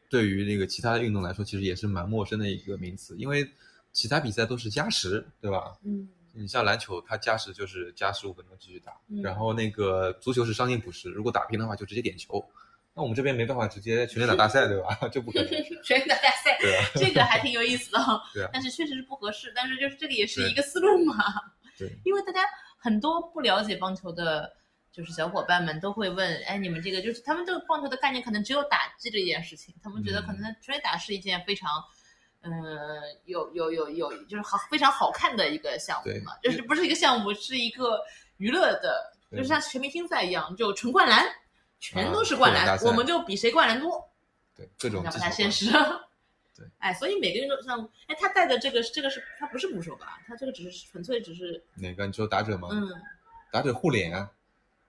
对于那个其他的运动来说，其实也是蛮陌生的一个名词，因为其他比赛都是加时，对吧？嗯，你像篮球，它加时就是加十五分钟继续打，嗯然后那个足球是伤停补时，如果打平的话就直接点球。那我们这边没办法直接全垒打大赛，对吧？就不可能，全打大赛，对吧？这个还挺有意思的哦。对啊但是确实是不合适，但是就是这个也是一个思路嘛。对，因为大家很多不了解棒球的，就是小伙伴们都会问，哎，你们这个就是他们对棒球的概念可能只有打击这件事情，他们觉得可能全垒打是一件非常。嗯，有有有有，就是好非常好看的一个项目嘛，就是不是一个项目，是一个娱乐的，就是像全明星赛一样，就纯灌篮，全都是灌篮，我们就比谁灌篮多。对各种那不太现实。对，哎，所以每个运动项目，哎，他带的这个这个是他不是捕手吧？他这个只是纯粹只是哪个？你说打者吗？嗯，打者护脸啊，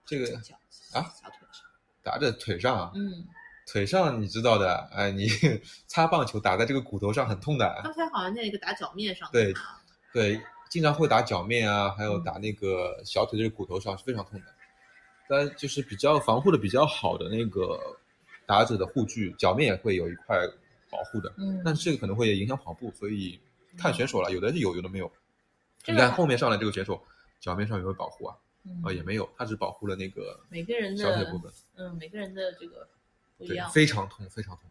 这个啊小腿上，打者腿上啊，嗯，腿上你知道的，哎，你 擦棒球打在这个骨头上很痛的，刚才好像那个打脚面上，对对，经常会打脚面啊，还嗯有打那个小腿的这个骨头上是非常痛的。但就是比较防护的比较好的那个打者的护具，脚面也会有一块保护的，嗯，但是这个可能会影响跑步，所以看选手了，有的是有，有的没有。你看后面上来这个选手，脚面上有没有保护啊？嗯啊，也没有，他只保护了那个每个人的小腿部分，嗯，每个人的这个不一对样，，非常痛，非常痛，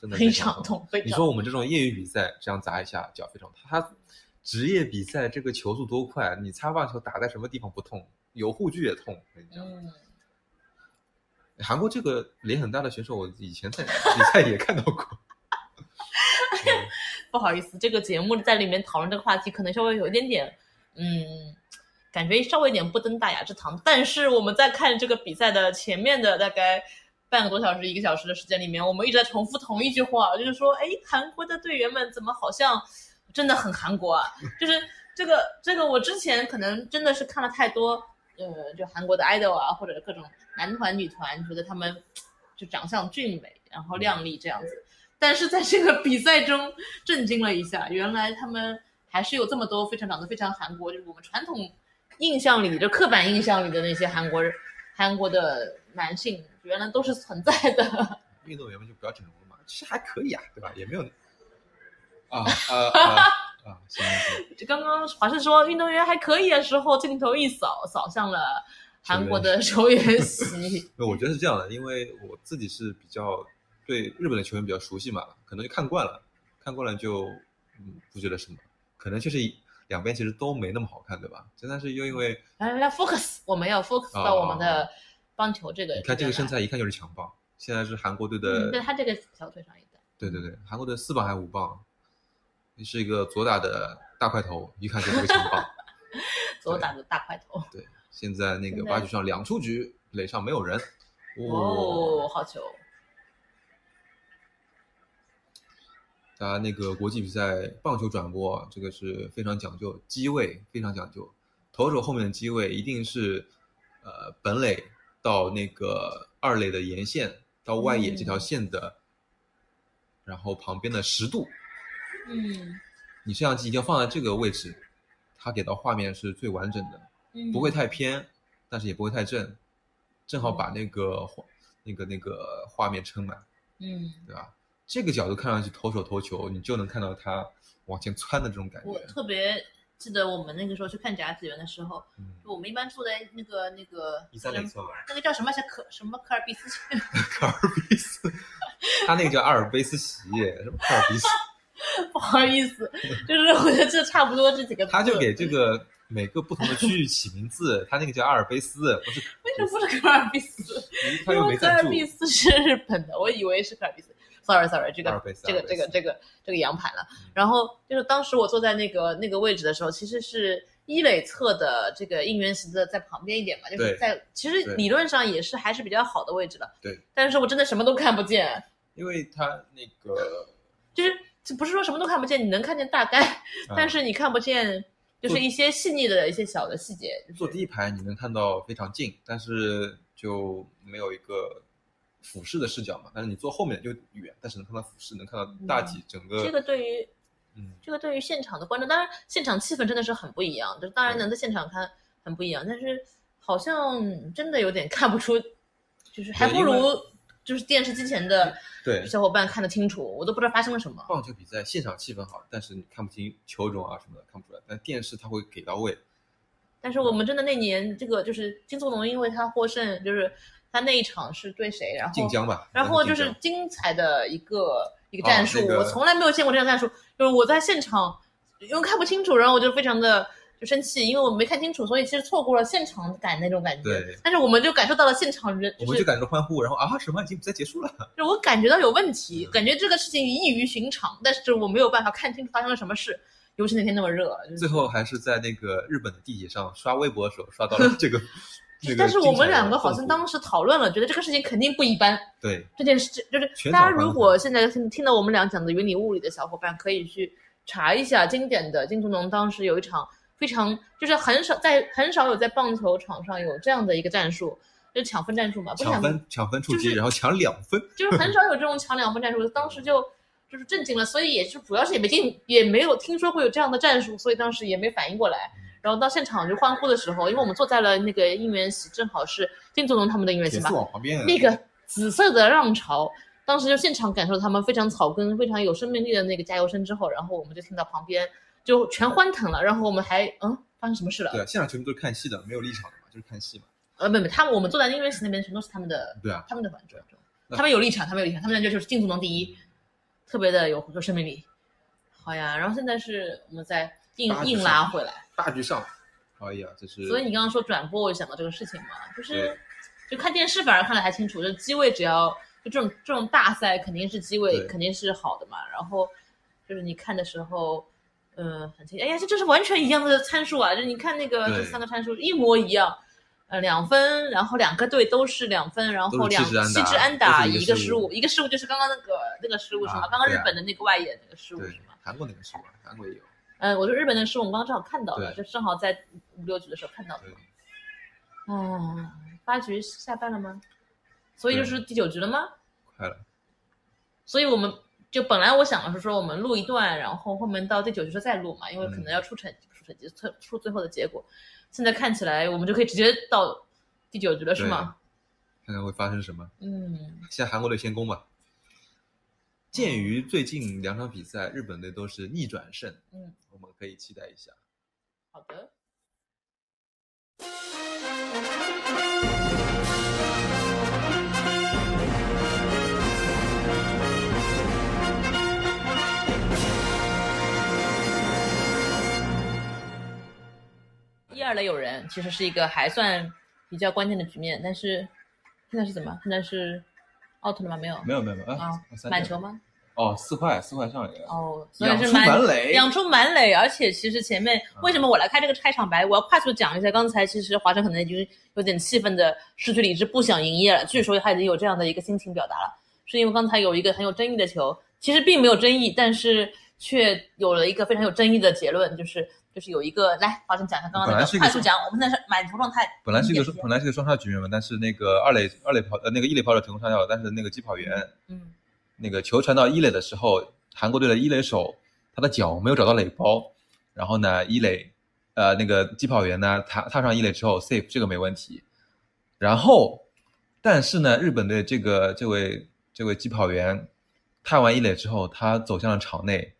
真的非常常痛，非常你说我们这种业余比赛这样砸一下脚非常痛，他职业比赛这个球速多快，你擦棒球打在什么地方不痛？有护具也痛。我跟你讲，嗯，韩国这个脸很大的选手，我以前在比赛也看到过。嗯 不好意思，这个节目在里面讨论这个话题，可能稍微有一点点，嗯，感觉稍微有点不登大雅之堂。但是我们在看这个比赛的前面的大概半个多小时、一个小时的时间里面，我们一直在重复同一句话，就是说，哎，韩国的队员们怎么好像真的很韩国啊？就是这个这个，我之前可能真的是看了太多，呃，就韩国的 idol 啊，或者各种男团、女团，觉得他们就长相俊美，然后靓丽这样子。但是在这个比赛中震惊了一下，原来他们还是有这么多非常长得非常韩国，就是我们传统印象里就刻板印象里的那些韩国人，韩国的男性，原来都是存在的。运动员们就不要整容了嘛，其实还可以啊，对吧？也没有啊啊啊啊！行行行，就刚刚华盛说运动员还可以的时候，镜头一扫，扫向了韩国的球员席。那我觉得是这样的，因为我自己是比较对日本的球员比较熟悉嘛，可能就看惯了，看惯了就嗯不觉得什么，可能就是两边其实都没那么好看，对吧？真的是又因为 来来来，focus，我们要 focus 到我们的棒球这个。你看这个身材，一看就是强棒，现在是韩国队的嗯，对他这个小腿上一带。对对对，韩国队四棒还是五棒，是一个左打的大块头，一看就是个强棒。左打的大块头。对，现在那个八局上两出局，垒上没有人。哦，好球！大家那个国际比赛棒球转播，这个是非常讲究机位，非常讲究。投手后面的机位一定是，呃，本垒到那个二垒的沿线到外野嗯这条线的，然后旁边的十度，嗯你摄像机一定要放在这个位置，它给到画面是最完整的，嗯，不会太偏，但是也不会太正，正好把那个画那个那个画面撑满。嗯，对吧？这个角度看上去投手投球，你就能看到他往前窜的这种感觉我。特别记得我们那个时候去看甲子园的时候，嗯，我们一般坐在那个那个一三垒侧嘛，那个叫什么小可什么科尔比斯线，科尔比斯，他那个叫阿尔卑斯席，什么科尔比斯，不好意思，就是我觉得这差不多这几个字。他就给这个每个不同的区域 起名字，他那个叫阿尔卑斯，不是，为什么不是科尔比斯？因为科。尔比斯是日本的，我以为是科尔比斯。Sorry Sorry，这个这个这个这个这个洋盘了嗯。然后就是当时我坐在那个那个位置的时候，其实是一垒侧的这个应援席的在旁边一点嘛，就是在其实理论上也是还是比较好的位置的。对。但是我真的什么都看不见，因为他那个，就不是说什么都看不见，你能看见大概，啊但是你看不见就是一些细腻的一些小的细节。就是坐第一排你能看到非常近，但是就没有一个俯视的视角嘛。但是你坐后面就远，但是能看到俯视，能看到大体整个。这个对于嗯，这个对于现场的观众，当然现场气氛真的是很不一样，就是当然能在现场看很不一样，但是好像真的有点看不出，就是还不如就是电视机前的对，小伙伴看得清楚，我都不知道发生了什么。棒球比赛现场气氛好，但是你看不清球种啊什么的，看不出来。但电视它会给到位。但是我们真的那年这个就是金素龙，因为他获胜，就是他那一场是对谁，然后晋江吧，然后就是精彩的一个一个战术，我从来没有见过这样战术。就是我在现场，因为看不清楚，然后我就非常的就生气，因为我没看清楚，所以其实错过了现场感那种感觉。对但是我们就感受到了现场人，我们就就是感觉欢呼，然后啊什么已经比赛结束了，就我感觉到有问题，嗯感觉这个事情异于寻常，但是我没有办法看清楚发生了什么事。尤其那天那么热，就是最后还是在那个日本的地铁上刷微博的时候刷到了这个。但是我们两个好像当时讨论了，觉得这个事情肯定不一般。对这件事就是大家如果现在听听到我们俩讲的云里雾里的小伙伴，可以去查一下经典的金足农当时有一场非常就是很少在很少有在棒球场上有这样的一个战术，就是抢分战术嘛，不是抢抢分抢分触击，就是然后抢两分，就是很少有这种抢两分战术，当时就就是震惊了，所以也是主要是也没听也没有听说过有这样的战术，所以当时也没反应过来。然后到现场就欢呼的时候，因为我们坐在了那个应援席，正好是金足农他们的应援席嘛那个紫色的浪潮，当时就现场感受他们非常草根、非常有生命力的那个加油声之后，然后我们就听到旁边就全欢腾了，然后我们还嗯发生什么事了？对啊，现场全部都是看戏的，没有立场的嘛，就是看戏嘛。呃，没没，他们我们坐在音乐室那边全都是他们的，对啊，他们的观众，那他们有立场，他们有立场，他们那就是进足农第一，特别的有有生命力。好呀，然后现在是我们在硬硬拉回来。大局上，哎呀，这是所以你刚刚说转播，我就想到这个事情嘛，就是就看电视反而看得还清楚，就机位只要就这种这种大赛肯定是机位肯定是好的嘛，然后就是你看的时候，嗯、很清，哎呀，这这是完全一样的参数啊，就你看那个这三个参数一模一样。呃，两分，然后两个队都是两分，然后两弃置安打一个失误一个失误，就是刚刚那个那个失误是吗？啊刚刚日本的那个外野那个失误对是吗？韩国那个失误？韩国也有，嗯，我说日本的失误我们刚刚正好看到了，就正好在五六局的时候看到的。对，啊，八局下半了吗？所以就是第九局了吗？快了，所以我们就本来我想的是说我们录一段，然后后面到第九局时候再录嘛，因为可能要出成出成绩出出最后的结果。现在看起来我们就可以直接到第九局了，是吗？看看会发生什么。嗯，现在韩国队先攻吧。鉴于最近两场比赛日本队都是逆转胜，嗯，我们可以期待一下。好的。二垒有人，其实是一个还算比较关键的局面，但是现在是怎么？现在是 out 了吗？没有，没有没有没有啊，满球吗？哦，四块四块上垒了，哦，所以是满满垒，养出满垒，而且其实前面嗯为什么我来开这个开场白？我要快速讲一下，刚才其实华晨可能已经有点气愤的失去理智，不想营业了。据说他已经有这样的一个心情表达了，是因为刚才有一个很有争议的球，其实并没有争议，但是却有了一个非常有争议的结论，就是就是有一个来华晨讲一下刚刚那个快速讲，我们现在是满球状态，本来是一个本来是一个双杀局面嘛，但是那个二垒二垒跑呃那个一垒跑者成功上掉了，但是那个击跑员嗯。那个球传到一垒的时候，韩国队的一垒手他的脚没有找到垒包，然后呢一垒呃那个击跑员呢踏踏上一垒之后 safe 这个没问题，然后但是呢日本队这个这位这位击跑员踏完一垒之后，他走向了场内，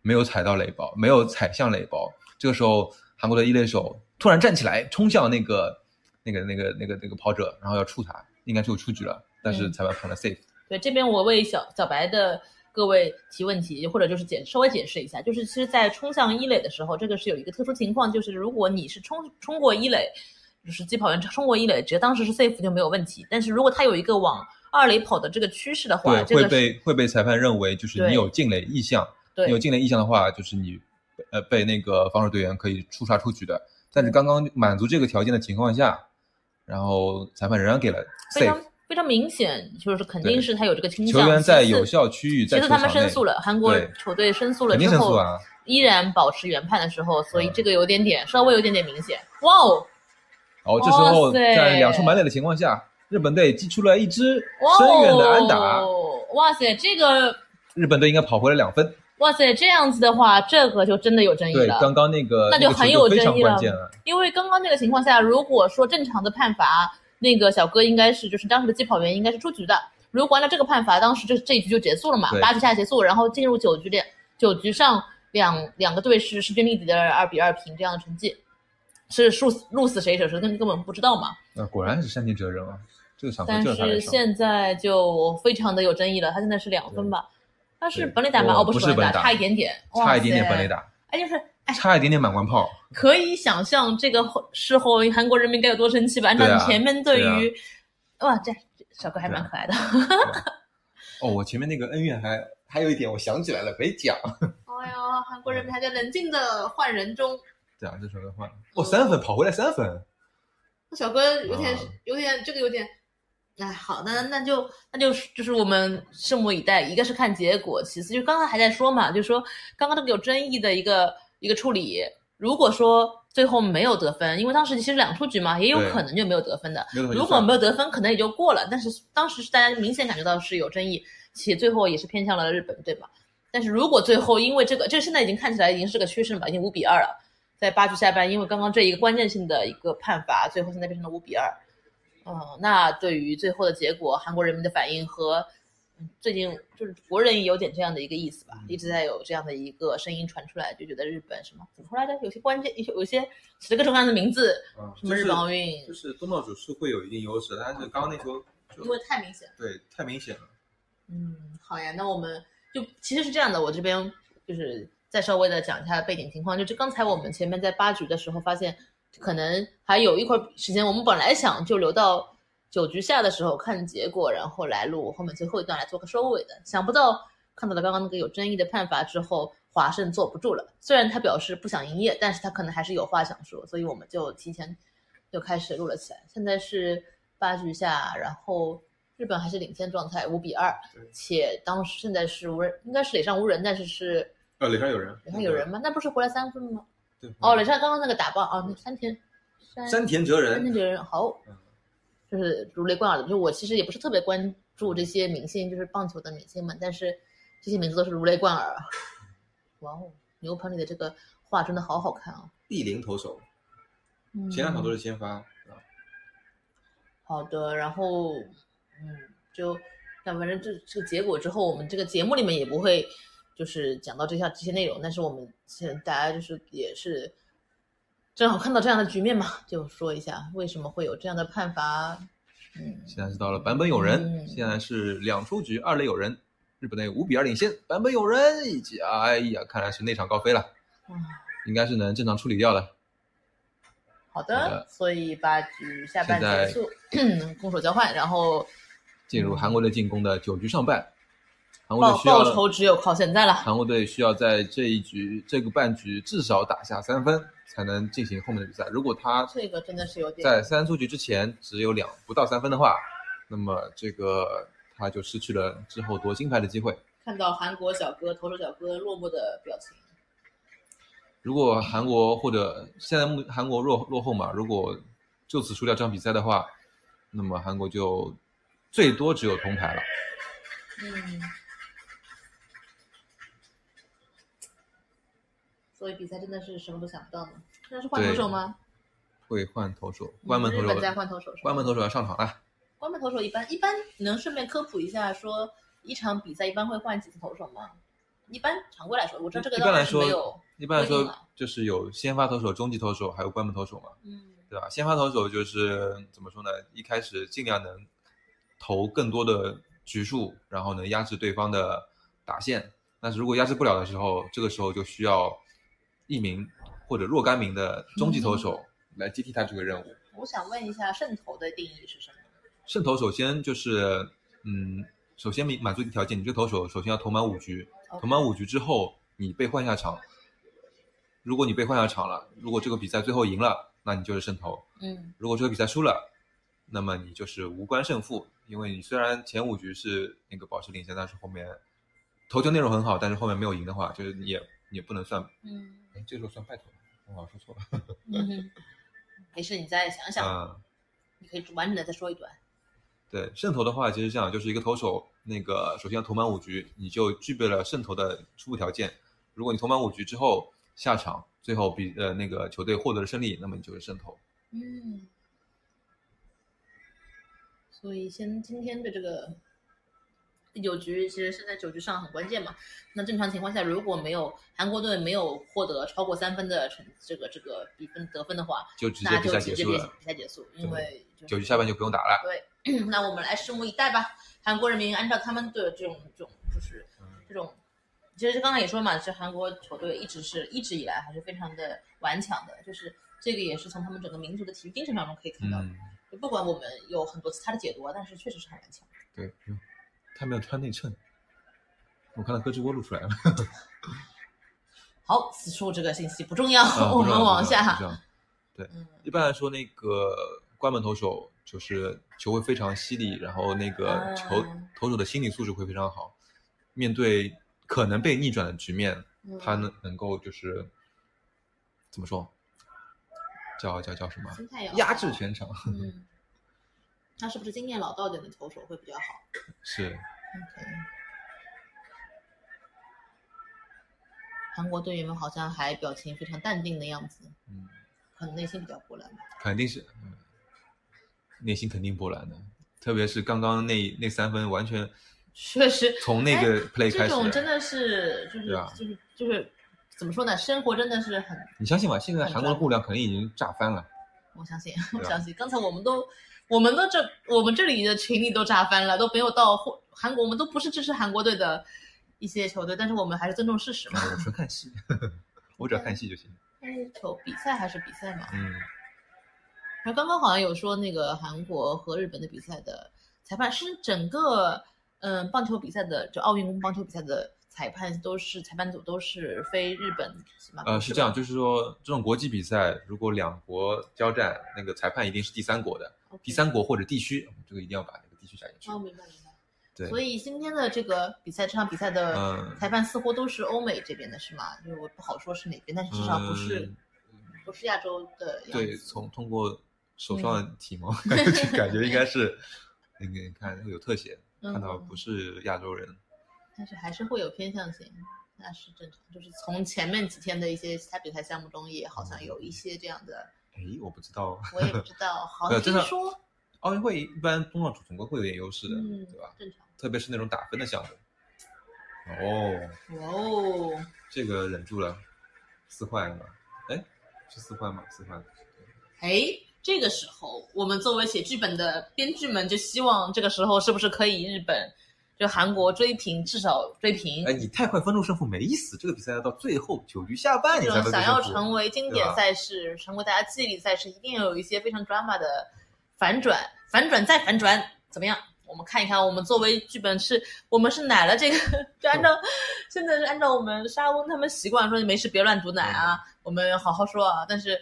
没有踩到垒包，没有踩向垒包，这个时候韩国的一垒手突然站起来冲向那个那个那个那个那个跑者，然后要触他，应该就出局了，但是嗯裁判判了 safe。对，这边我为小小白的各位提问题，或者就是解稍微解释一下，就是其实，在冲向一垒的时候，这个是有一个特殊情况，就是如果你是冲冲过一垒，就是击跑员冲过一垒，只要当时是 safe 就没有问题。但是如果他有一个往二垒跑的这个趋势的话，对，会这个是被会被裁判认为就是你有进垒意向，对你有进垒意向的话，就是你呃被那个防守队员可以触杀出局的。但是刚刚满足这个条件的情况下，然后裁判仍然给了非常 safe，非常明显，就是肯定是他有这个倾向。球员在有效区域在其实他们申诉了，韩国球队申诉了之后。依然保持原判的时候，所以嗯这个有点点稍微有点点明显。哇哦，哦这时候在两出满垒的情况下，日本队击出了一支深远的安打，哦，哇塞，这个日本队应该跑回了两分。哇塞，这样子的话，这个就真的有争议了对，了。刚刚那个那就很有争议了。因为刚刚那个情况下，如果说正常的判罚，那个小哥应该是就是当时的机跑员应该是出局的。如果按照这个判罚，当时这这一局就结束了嘛，八局下结束，然后进入九局的九局上两两个队是势均力敌的二比二平这样的成绩，是输死鹿死谁手谁根根本不知道嘛。那果然是山田哲人啊，这个但。是现在就非常的有争议了，他现在是两分吧？他是本垒打吗？哦哦，不是本垒打，差一点点，差一点点本垒打。打，哎，就是哎，差一点点满贯炮。可以想象这个后事后韩国人民该有多生气吧？按照你前面对对于，哇，这这小哥还蛮可爱的。哦，我前面那个恩怨还还有一点我想起来了，没讲。哎呀，韩国人民还在冷静的换人中。对啊，这时候该换了。哦，三分跑回来三分。小哥有点啊有点这个有点，哎，好，那那就那就就是我们拭目以待。一个是看结果，其次就刚刚还在说嘛，就说刚刚这个有争议的一个一个处理，如果说最后没有得分，因为当时其实两出局嘛，也有可能就没有得分的。如果没有得分，可能也就过了。但是当时是大家明显感觉到是有争议，且最后也是偏向了日本，对吧？但是如果最后因为这个，这现在已经看起来已经是个趋势了嘛，已经五比二了。在八局下半，因为刚刚这一个关键性的一个判罚，最后现在变成了五比二。嗯，那对于最后的结果，韩国人民的反应和嗯最近就是国人也有点这样的一个意思吧，一直在有这样的一个声音传出来，就觉得日本什么怎么说来着？有些关键有 有些起了各种各样的名字，嗯什么日本奥运，就是东道主是会有一定优势，但是刚刚那球因为太明显了。对太明显了。嗯，好呀，那我们就其实是这样的，我这边就是再稍微的讲一下背景情况，就是刚才我们前面在八局的时候发现，可能还有一会儿时间，我们本来想就留到九局下的时候看结果，然后来录后面最后一段来做个收尾的，想不到看到了刚刚那个有争议的判罚之后，华盛坐不住了，虽然他表示不想营业，但是他可能还是有话想说，所以我们就提前就开始录了起来。现在是八局下，然后日本还是领先状态，五比二对，且当时现在是无人，应该是垒上无人，但是是呃，垒上有人，垒上有人吗？那不是回来三分吗？对，哦，垒上刚刚那个打爆哦，那山田山山田哲人山人田哲人好嗯，就是如雷贯耳的。就我其实也不是特别关注这些明星，就是棒球的明星们，但是这些名字都是如雷贯耳。哇哦，牛棚里的这个画真的好好看啊！地灵投手，嗯前两场都是先发，嗯好的，然后嗯，就但反正这这个结果之后，我们这个节目里面也不会就是讲到这下这些内容，但是我们现大家就是也是正好看到这样的局面嘛，就说一下为什么会有这样的判罚。嗯，现在是到了坂本有人，嗯现在是两出局二垒有人，日本队五比二领先。坂本有人以及哎呀，看来是内场高飞了，哇应该是能正常处理掉的。好的，所以八局下半结束，攻守交换，然后进入韩国队进攻的九局上半，韩国报队需要报仇只有靠现在了。韩国队需要在这一局这个半局至少打下三分，才能进行后面的比赛。如果他这个真的是有点在三出局之前只有两不到三分的话，那么这个他就失去了之后夺金牌的机会。看到韩国小哥投手小哥落寞的表情。如果韩国或者现在目韩国落落后嘛，如果就此输掉这场比赛的话，那么韩国就最多只有铜牌了。嗯，所以比赛真的是什么都想不到呢。现在是换投手吗？会换投手，关门投手嗯日本在换投手关门投手要上场了。关门投手一般一般能顺便科普一下，说一场比赛一般会换几次投手吗？一般常规来说，我知道这个一般来说没有，一般来说就是有先发投手、中继投手，还有关门投手嘛，嗯对吧？先发投手就是怎么说呢？一开始尽量能投更多的局数，然后能压制对方的打线。但是如果压制不了的时候，这个时候就需要一名或者若干名的中继投手来接替他这个任务。我想问一下胜投的定义是什么？胜投首先就是，嗯，首先满满足一个条件，你这个投手首先要投满五局，投满五局之后，你被换下场。如果你被换下场了，如果这个比赛最后赢了，那你就是胜投；嗯。如果这个比赛输了，那么你就是无关胜负，因为你虽然前五局是那个保持领先，但是后面投球内容很好，但是后面没有赢的话，就是你也你也不能算，嗯哎，这时候算拜托了，我好像说错了。嗯哼，没事，你再想想，啊、你可以完整的再说一段。对胜投的话，其实这样就是一个投手，那个首先要投满五局，你就具备了胜投的初步条件。如果你投满五局之后下场，最后比呃那个球队获得了胜利，那么你就是胜投。嗯，所以先今天的这个第九局，其实是在九局上很关键嘛。那正常情况下，如果没有韩国队没有获得超过三分的成这个这个比分得分的话，就直接比赛结束了，比赛结束，因为就是九局下半就不用打了。对，那我们来拭目以待吧。韩国人民按照他们的这种这种就是这种，其实刚刚也说嘛，这韩国球队一直是一直以来还是非常的顽强的，就是这个也是从他们整个民族的体育精神当中可以看到的。嗯，就不管我们有很多其他的解读啊，但是确实是很顽强。对，哟他没有穿内衬，我看到胳肢窝露出来了。好，此处这个信息不重要，啊 我们往下。重要不重要嗯一般来说，那个关门投手就是球会非常犀利，然后那个啊球、投手的心理素质会非常好，面对可能被逆转的局面，嗯他能能够就是怎么说，叫叫叫什么压制全场，嗯，那是不是经验老道点的投手会比较好是？OK。韩国队员们好像还表情非常淡定的样子，嗯，可能内心比较波澜吧。肯定是，嗯，内心肯定波澜的，特别是刚刚那那三分完全确实，从那个 play 开始，这种真的是就是啊就是就是怎么说呢？生活真的是很，你相信吗？现在韩国的互联网肯定已经炸翻了。我相信，我相信。刚才我们都，我们的这我们这里的群里都炸翻了，都没有到或韩国，我们都不是支持韩国队的一些球队，但是我们还是尊重事实嘛。我纯看戏，我只要看戏就行。但是球比赛还是比赛嘛。嗯，然后刚刚好像有说那个韩国和日本的比赛的裁判是整个嗯棒球比赛的就奥运棒球比赛的裁判都是裁判组都是非日本？呃，是这样，就是说这种国际比赛，如果两国交战，那个裁判一定是第三国的第三国或者地区，这个一定要把那个地区加进去。哦，明白明白。对，所以今天的这个比赛，这场比赛的嗯裁判似乎都是欧美这边的，是吗？就是我不好说是哪边，但是至少不是、嗯不是亚洲的对，从通过手上嗯的体毛感觉感觉应该是，那个你看会有特写，嗯看到不是亚洲人。但是还是会有偏向性，那是正常。就是从前面几天的一些其他比赛项目中，也好像有一些这样的，哎，我不知道，我也不知道，好像呃真的听说，奥运会一般东道主总归会有点优势的，嗯对吧？，正常。特别是那种打分的项目。哦，哇哦，这个忍住了，四换了，哎，是四换吗？四换。哎，这个时候我们作为写剧本的编剧们就希望这个时候是不是可以日本就韩国追平，至少追平。哎，你太快分出胜负没意思，这个比赛要到最后九局下半你这才种想要。成为经典赛事，成为大家记忆里赛事，一定要有一些非常 drama 的反转，反转再反转，怎么样？我们看一看，我们作为剧本是，我们是奶了这个，就按照 现在是按照我们沙翁他们习惯说，你没事别乱读奶啊，我们好好说啊。但是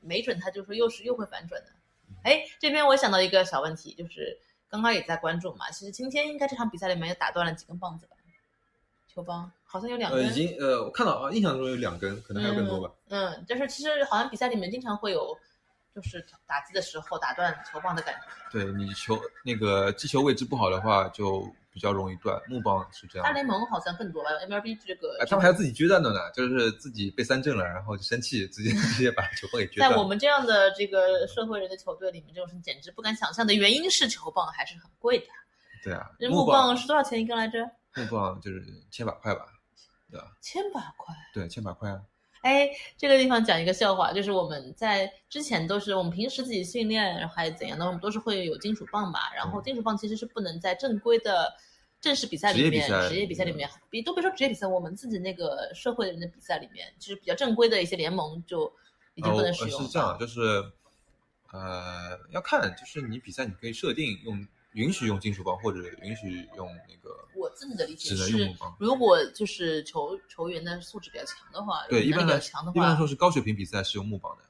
没准他就说又是又会反转的。哎，这边我想到一个小问题，就是刚刚也在关注嘛，其实今天应该这场比赛里面也打断了几根棒子吧？球棒好像有两根。呃，已经呃，我看到啊，印象中有两根，可能还有更多吧。嗯。嗯，就是其实好像比赛里面经常会有，就是打击的时候打断球棒的感觉。对你球那个击球位置不好的话，就比较容易断。木棒是这样大。联盟好像更多吧，MLB 这个。哎，他们还要自己决断的呢，就是自己被三振了，然后就生气，直接 直接把球棒给决断。在我们这样的这个社会人的球队里面，这种是简直不敢想象的。原因是球棒还是很贵的，对啊，这木木棒是多少钱一根来着？木棒就是千把块吧，对吧？千把块。对，千把块啊。哎，这个地方讲一个笑话，就是我们在之前都是我们平时自己训练，然后还是怎样的，我们都是会有金属棒吧。然后嗯金属棒其实是不能在正规的正式比赛里面、职业比赛里面，比都别说职业比赛，我们自己那个社会人的比赛里面，就是比较正规的一些联盟就已经不能使呃用了。是这样，就是呃要看，就是你比赛你可以设定用允许用金属棒，或者允许用那个我自己的理解是如果就是球球员的素质比较强的话，对，一般来比较强的话一般来说，是高水平比赛是用木棒的。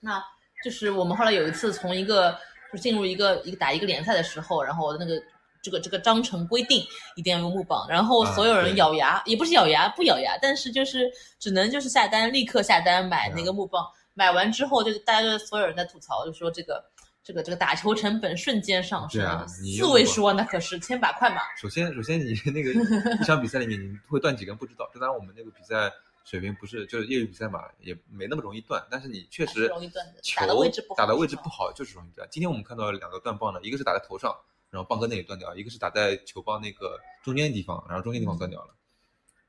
那就是我们后来有一次从一个就进入一个一个打一个联赛的时候，然后那个这个这个章程规定一定要用木棒，然后啊所有人咬牙，也不是咬牙不咬牙，但是就是只能就是下单立刻下单买那个木棒，买完之后就大家就所有人在吐槽，就说这个。这个这个打球成本瞬间上升，四位数啊，那可是千把块嘛。首先，首先你那个一场比赛里面你会断几根不知道，就当然我们那个比赛水平不是就是业余比赛嘛，也没那么容易断，但是你确实容易断的球打的位置不好打的位置不好就是容易断。今天我们看到两个断棒的，一个是打在头上，然后棒根那里断掉；一个是打在球棒那个中间的地方，然后中间地方断掉了，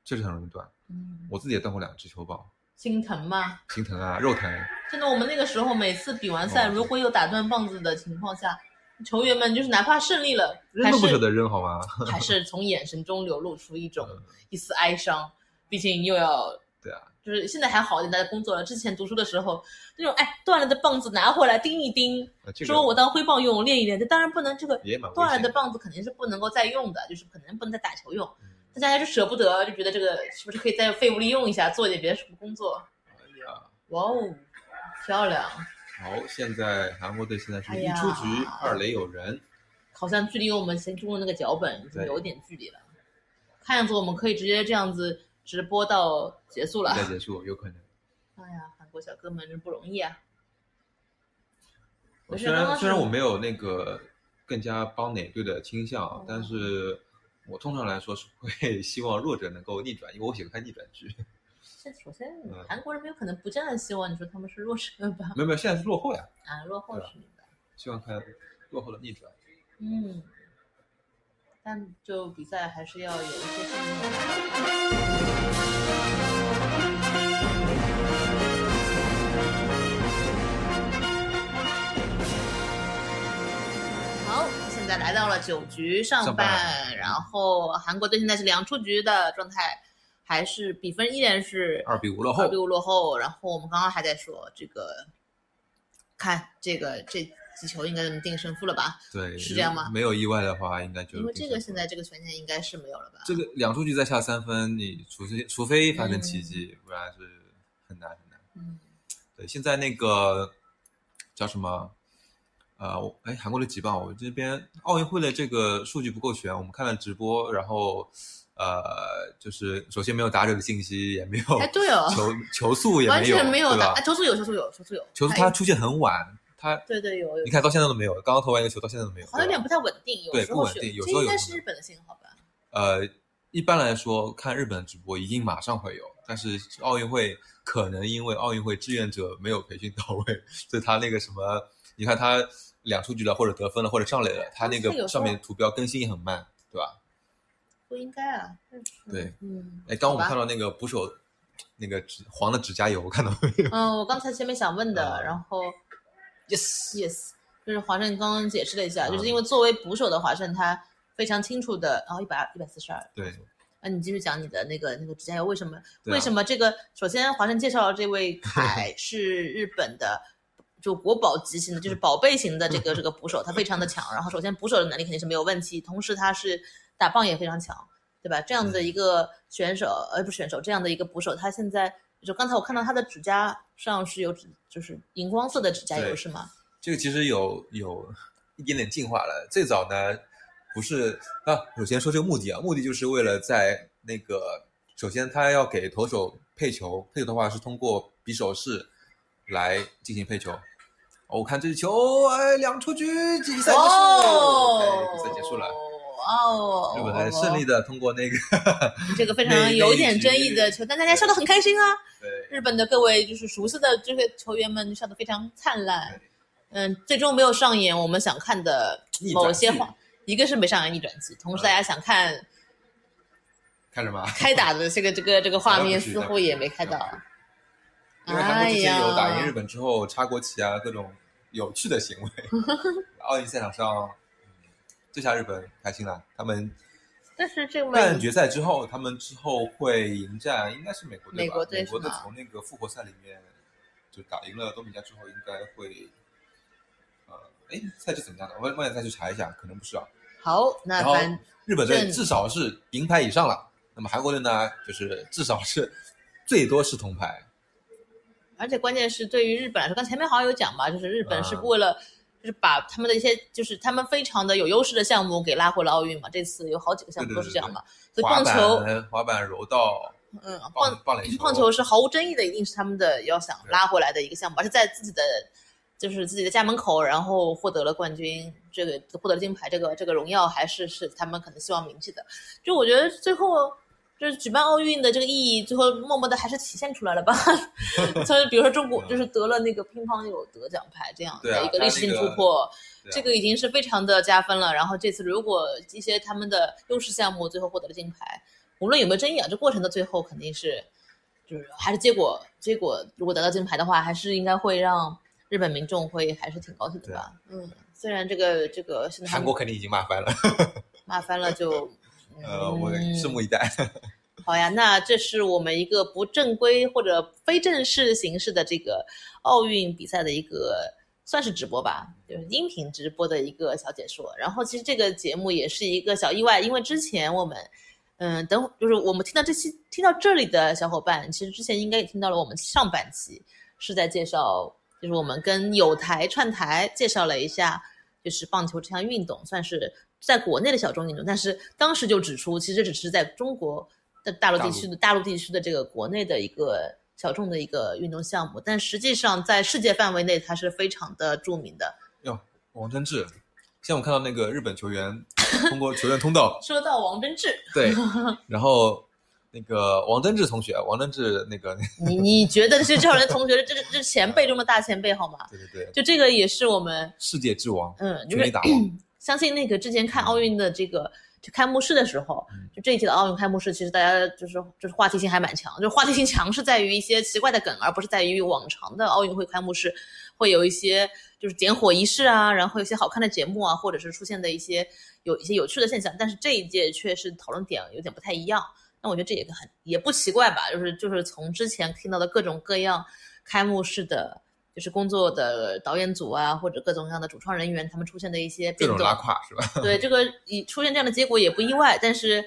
确实很容易断。嗯，我自己也断过两只球棒，心疼吗？心疼啊，肉疼。真的，我们那个时候每次比完赛，哦如果有打断棒子的情况下，球员们就是哪怕胜利了，还是扔都不舍得扔好吗？还是从眼神中流露出一种嗯一丝哀伤，毕竟又要对啊，就是现在还好一点，大家工作了。之前读书的时候，那种哎断了的棒子拿回来钉一钉，呃这个说我当挥棒用，练一练。这当然不能，这个断了的棒子肯定是不能够再用的，就是可能不能再打球用。嗯大家就舍不得，就觉得这个是不是可以在废物利用一下，做一点别的什么工作？哎呀，哇哦，漂亮！好，现在韩国队现在是一出局，二垒有人。好像距离我们心中的那个脚本已经对有点距离了。看样子我们可以直接这样子直播到结束了。再结束有可能。哎呀，韩国小哥们真不容易啊！我虽然虽然我没有那个更加帮哪队的倾向，哦但是我通常来说是会 希望弱者能够逆转，因为我喜欢看逆转剧。这首先嗯韩国人没有可能不这样希望，你说他们是弱者吧？没有没有，现在是落后呀，啊，落后是明白。希望看落后的逆转。嗯，但就比赛还是要有一些。现现在来到了九局上上半然后韩国队现在是两出局的状态，还是比分依然是二比五落后二比五落后。然后我们刚刚还在说这个，看这个这几球应该能定胜负了吧？对，是这样吗没有意外的话，应该就因为这个现在在这个悬念应该是没有了吧？这个两出局再下三分，你除非除非发生嗯奇迹，不然是很难很难。嗯，对，现在那个叫什么？呃，我哎，韩国的几棒？我这边奥运会的这个数据不够全，我们看了直播，然后呃，就是首先没有打者的信息，也没有哎对哦球球速也没有，全没有打？球速有，球速有，球速有，球速哎他出现很晚，他对对有有你，看到现在都没有，刚刚投完一个球到现在都没有，好像有点不太稳定，有对时候不稳定有这应该时候有是日本的信号吧？呃，一般来说看日本的直播一定马上会有，但是奥运会可能因为奥运会志愿者没有培训到位，所以他那个什么，你看他两出局了，或者得分了，或者上垒了，他那个上面图标更新也很慢，对吧？不应该啊。对，嗯，哎，刚我们看到那个捕手那个指黄的指甲油，看到没有？嗯，我刚才前面想问的，嗯然后 yes yes，就是华盛刚刚解释了一下，嗯就是因为作为捕手的华盛，他非常清楚的，然后一百一百四十二，对，那你继续讲你的那个那个指甲油为什么？啊为什么这个？首先，华盛介绍的这位凯是日本的。就国宝级型的，就是宝贝型的这个这个捕手，他非常的强。然后，首先捕手的能力肯定是没有问题，同时他是打棒也非常强，对吧？这样子的一个选手，呃，不是选手，这样的一个捕手，他现在就刚才我看到他的指甲上是有指，就是荧光色的指甲油是吗？这个其实有有一点点进化了。最早呢，不是啊，首先说这个目的啊，目的就是为了在那个，首先他要给投手配球，配球的话是通过比手势来进行配球。哦我看这球，哎，两出局，比赛结束，哦哎，比赛结束了。哦，日本队顺利的通过那个，这个非常有点争议的球，但大家笑得很开心啊。对日本的各位就是熟悉的这些球员们笑得非常灿烂。嗯，最终没有上演我们想看的某些话，一个是没上演逆转剧，同时大家想看看什么？开打的这个这个这个画面，似乎也没看到。因为韩国之前有打赢日本之后插国旗啊，各种有趣的行为。奥运赛场上，嗯这下日本开心了。他们但是这个半决赛之后，他们之后会迎战，应该是美国队吧？美国队美国队从那个复活赛里面就打赢了多米加之后，应该会，呃，哎，赛制怎么样的？我我想再去查一下，可能不是啊。好，那日本队至少是银牌以上了，那么韩国队呢，就是至少是最多是铜牌。而且关键是对于日本来说，刚前面好像有讲嘛，就是日本是啊为了就是把他们的一些就是他们非常的有优势的项目给拉回了奥运嘛。这次有好几个项目都是这样嘛，所以滑棒球，板、滑板、柔道、嗯，棒棒棒垒球、棒球是毫无争议的，一定是他们的要想拉回来的一个项目，而且在自己的就是自己的家门口，然后获得了冠军，这个获得了金牌，这个这个荣耀还是是他们可能希望铭记的。就我觉得最后就是举办奥运的这个意义，最后默默的还是体现出来了吧？就是比如说中国就是得了那个乒乓有得奖牌这样的一个历史性他那个突破，这个已经是非常的加分了。然后这次如果一些他们的优势项目最后获得了金牌，无论有没有争议啊，这过程的最后肯定是就是还是结果结果如果得到金牌的话，还是应该会让日本民众会还是挺高兴的吧？嗯，虽然这个这个现在韩国肯定已经骂翻了。骂翻了就。呃，我拭目以待。好呀，那这是我们一个不正规或者非正式形式的这个奥运比赛的一个算是直播吧，就是音频直播的一个小解说。然后其实这个节目也是一个小意外，因为之前我们，嗯，等就是我们听到这期听到这里的小伙伴，其实之前应该也听到了我们上半期是在介绍，就是我们跟有台串台介绍了一下，就是棒球这项运动，算是在国内的小众运动，但是当时就指出，其实只是在中国的大陆地区的大陆地区的这个国内的一个小众的一个运动项目，但实际上在世界范围内，它是非常的著名的。哟，王贞治，现在我看到那个日本球员通过球员通道，说到王贞治，对，然后那个王贞治同学，王贞治那个，你你觉得是这种人同学，这是这是前辈中的大前辈好吗？对对对，就这个也是我们世界之王，嗯，就是全垒打王，相信那个之前看奥运的这个就开幕式的时候，嗯就这一届的奥运开幕式，其实大家就是就是话题性还蛮强，就话题性强是在于一些奇怪的梗，而不是在于往常的奥运会开幕式会有一些就是点火仪式啊，然后有些好看的节目啊，或者是出现的一些有一些有趣的现象。但是这一届却是讨论点有点不太一样。那我觉得这也很也不奇怪吧，就是就是从之前听到的各种各样开幕式的。就是工作的导演组啊，或者各种各样的主创人员，他们出现的一些变动，拉胯是吧？对，这个以出现这样的结果也不意外。但是，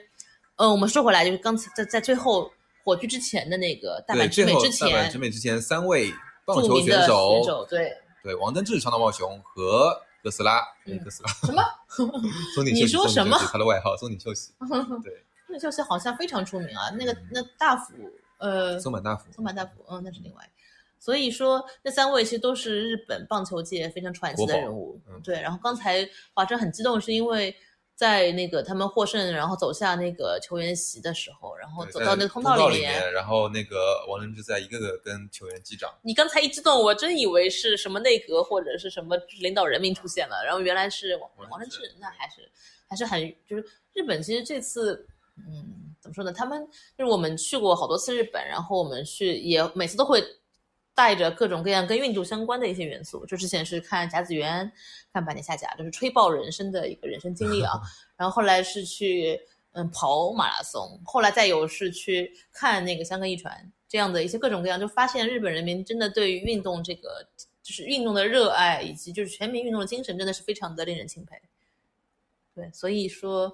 嗯，我们说回来，就是刚才在在最后火炬之前的那个大阪直美之前，大阪直美之前三位棒球选手，对对，王登志、长岛茂雄和哥斯拉，哥斯拉什么？松井你说什么？他的外号松井秀喜，对，松井秀喜好像非常出名啊。那个那大辅，呃，松坂大辅，松坂大辅，嗯，那是另外。所以说，那三位其实都是日本棒球界非常传奇的人物。对，然后刚才华晨很激动，是因为在那个他们获胜，然后走下那个球员席的时候，然后走到那个通道里面，然后那个王贞治在一个个跟球员击掌。你刚才一激动，我真以为是什么内阁或者是什么领导人民出现了，然后原来是王王贞治，那还是还是很就是日本其实这次，嗯，怎么说呢？他们就是我们去过好多次日本，然后我们去也每次都会。带着各种各样跟运动相关的一些元素，就之前是看甲子园，看百年下甲，就是吹爆人生的一个人生经历啊。然后后来是去嗯跑马拉松，后来再有是去看那个香格一传这样的一些各种各样，就发现日本人民真的对于运动这个就是运动的热爱，以及就是全民运动的精神，真的是非常的令人钦佩。对，所以说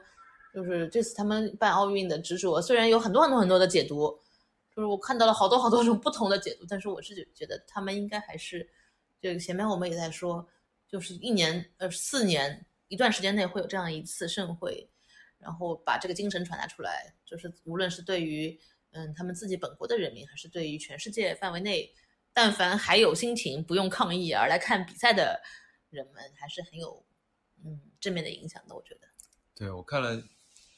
就是这次他们办奥运的执着，虽然有很多很多很多的解读。就是我看到了好多好多种不同的解读，但是我是觉觉得他们应该还是，就前面我们也在说，就是一年呃四年一段时间内会有这样一次盛会，然后把这个精神传达出来，就是无论是对于嗯他们自己本国的人民，还是对于全世界范围内，但凡还有心情不用抗议而来看比赛的人们，还是很有嗯正面的影响的。我觉得，对我看了，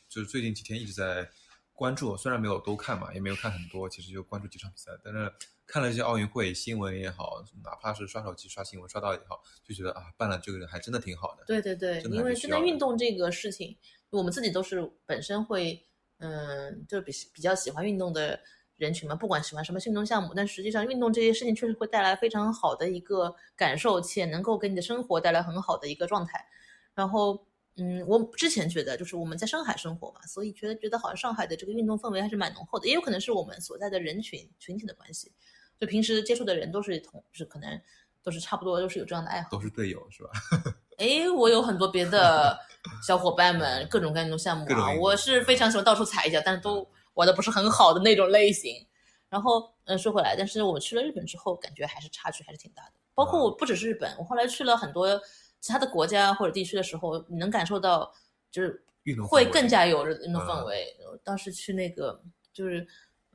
就是最近几天一直在。关注虽然没有都看嘛，也没有看很多，其实就关注几场比赛。但是看了一些奥运会新闻也好，哪怕是刷手机刷新闻刷到也好，就觉得啊，办了这个还真的挺好的。对对对，因为现在运动这个事情，我们自己都是本身会，嗯，就比比较喜欢运动的人群嘛，不管喜欢什么运动项目，但实际上运动这些事情确实会带来非常好的一个感受，且能够给你的生活带来很好的一个状态，然后。嗯，我之前觉得就是我们在上海生活嘛，所以觉得觉得好像上海的这个运动氛围还是蛮浓厚的，也有可能是我们所在的人群群体的关系，就平时接触的人都是同，就是可能都是差不多，都是有这样的爱好，都是队友是吧？哎，我有很多别的小伙伴们，各种各样的项目啊，我是非常喜欢到处踩一脚，但是都玩的不是很好的那种类型。然后，嗯，说回来，但是我去了日本之后，感觉还是差距还是挺大的，包括我不只是日本，我后来去了很多。其他的国家或者地区的时候，你能感受到，就是会更加有运动氛围。当时去那个，就是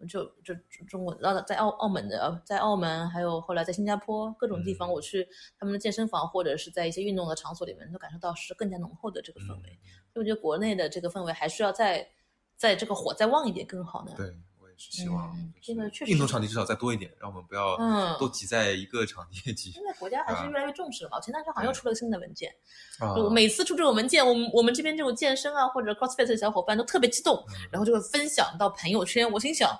就就中国，然后在澳澳门的，在澳门，还有后来在新加坡各种地方，我去他们的健身房或者是在一些运动的场所里面，都感受到是更加浓厚的这个氛围。所以我觉得国内的这个氛围还需要再在这个火再旺一点更好呢。对。希望这个确实运动场地至少再多一点，让我们不要嗯都挤在一个场地挤。现在国家还是越来越重视了嘛。前段时间好像又出了新的文件，就每次出这种文件，我们我们这边这种健身啊或者 CrossFit 的小伙伴都特别激动，然后就会分享到朋友圈。我心想，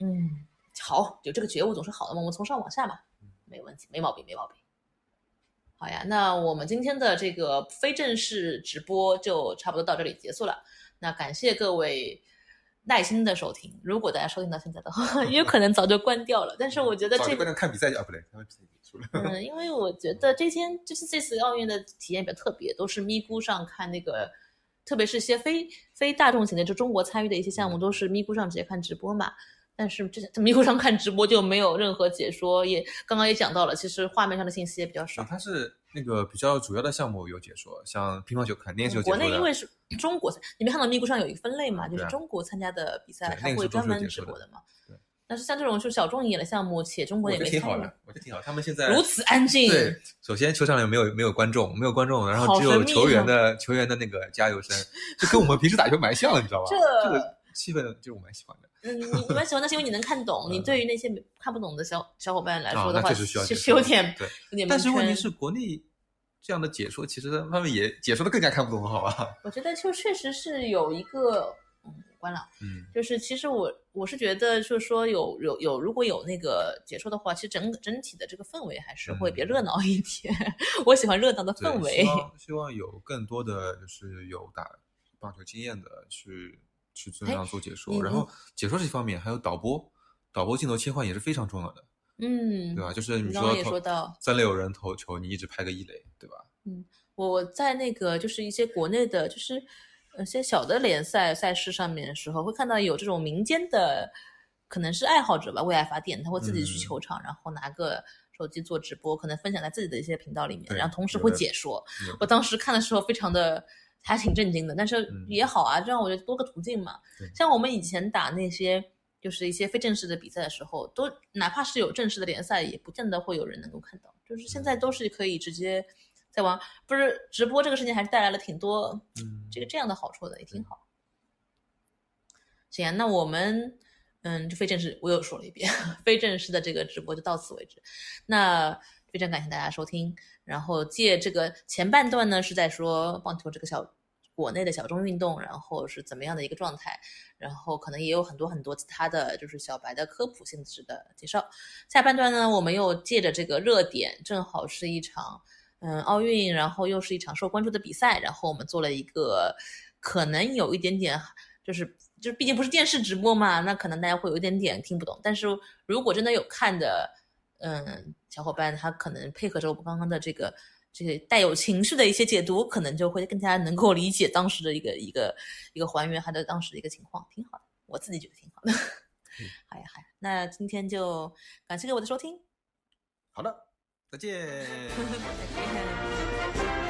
嗯，好，有这个觉悟总是好的嘛。我们从上往下嘛，没问题，没毛病，没毛病。好呀，那我们今天的这个非正式直播就差不多到这里结束了。那感谢各位。耐心的收听，如果大家收听到现在的话，也有可能早就关掉了。但是我觉得这个看比赛啊，不对，嗯，因为我觉得这天就是这次奥运的体验比较特别，都是咪咕上看那个，特别是些非非大众型的，就中国参与的一些项目，都是咪咕上直接看直播嘛。但是这在咪咕上看直播就没有任何解说，也刚刚也讲到了，其实画面上的信息也比较少。它是。那个比较主要的项目有解说，像乒乓球肯定是有解说的。国内因为是中国，你没看到咪咕上有一个分类嘛？就是中国参加的比赛，他会专门直播的嘛。对。但是像这种就小众一点的项目，且中国也没挺好的，我觉得挺好。他们现在如此安静。对，首先球场里没有没有观众，没有观众，然后只有球员的球员的那个加油声，就跟我们平时打球蛮像的，你知道吧？这个气氛就是我蛮喜欢的。嗯，你你蛮喜欢那是因为你能看懂。你对于那些看不懂的小小伙伴来说的话，其实有点对，有点。但是问题是国内。这样的解说，其实他们也解说的更加看不懂，好吧？我觉得就确实是有一个，嗯，关了，嗯，就是其实我我是觉得就是说有有有，如果有那个解说的话，其实整整体的这个氛围还是会比较热闹一点。我喜欢热闹的氛围希。望希望有更多的就是有打棒球经验的去去这样做解说，然后解说这方面还有导播，导播镜头切换也是非常重要的，嗯，对吧？就是你说到三垒有人投球，你一直拍个一垒，对吧？嗯我在那个就是一些国内的，就是呃一些小的联赛赛事上面的时候，会看到有这种民间的，可能是爱好者吧，为爱发电，他会自己去嗯球场，然后拿个手机做直播，可能分享在自己的一些频道里面，然后同时会解说。我当时看的时候非常的还挺震惊的，但是嗯也好啊，这样我觉得多个途径嘛。像我们以前打那些就是一些非正式的比赛的时候，都哪怕是有正式的联赛，也不见得会有人能够看到。就是现在都是可以直接在玩，不是直播这个事情还是带来了挺多嗯，这个这样的好处的，也挺好。行啊，那我们嗯，就非正式，我又说了一遍，非正式的这个直播就到此为止。那非常感谢大家收听，然后借这个前半段呢是在说棒球这个小国内的小众运动，然后是怎么样的一个状态，然后可能也有很多很多其他的就是小白的科普性质的介绍。下半段呢，我们又借着这个热点，正好是一场嗯奥运，然后又是一场受关注的比赛，然后我们做了一个可能有一点点就是就是毕竟不是电视直播嘛，那可能大家会有一点点听不懂。但是如果真的有看的，嗯，小伙伴他可能配合着我们刚刚的这个这个带有情绪的一些解读，可能就会更加能够理解当时的一个一个一个还原他的当时的一个情况，挺好的，我自己觉得挺好的。好呀好呀，那今天就感谢各位的收听，好的，再见。再见。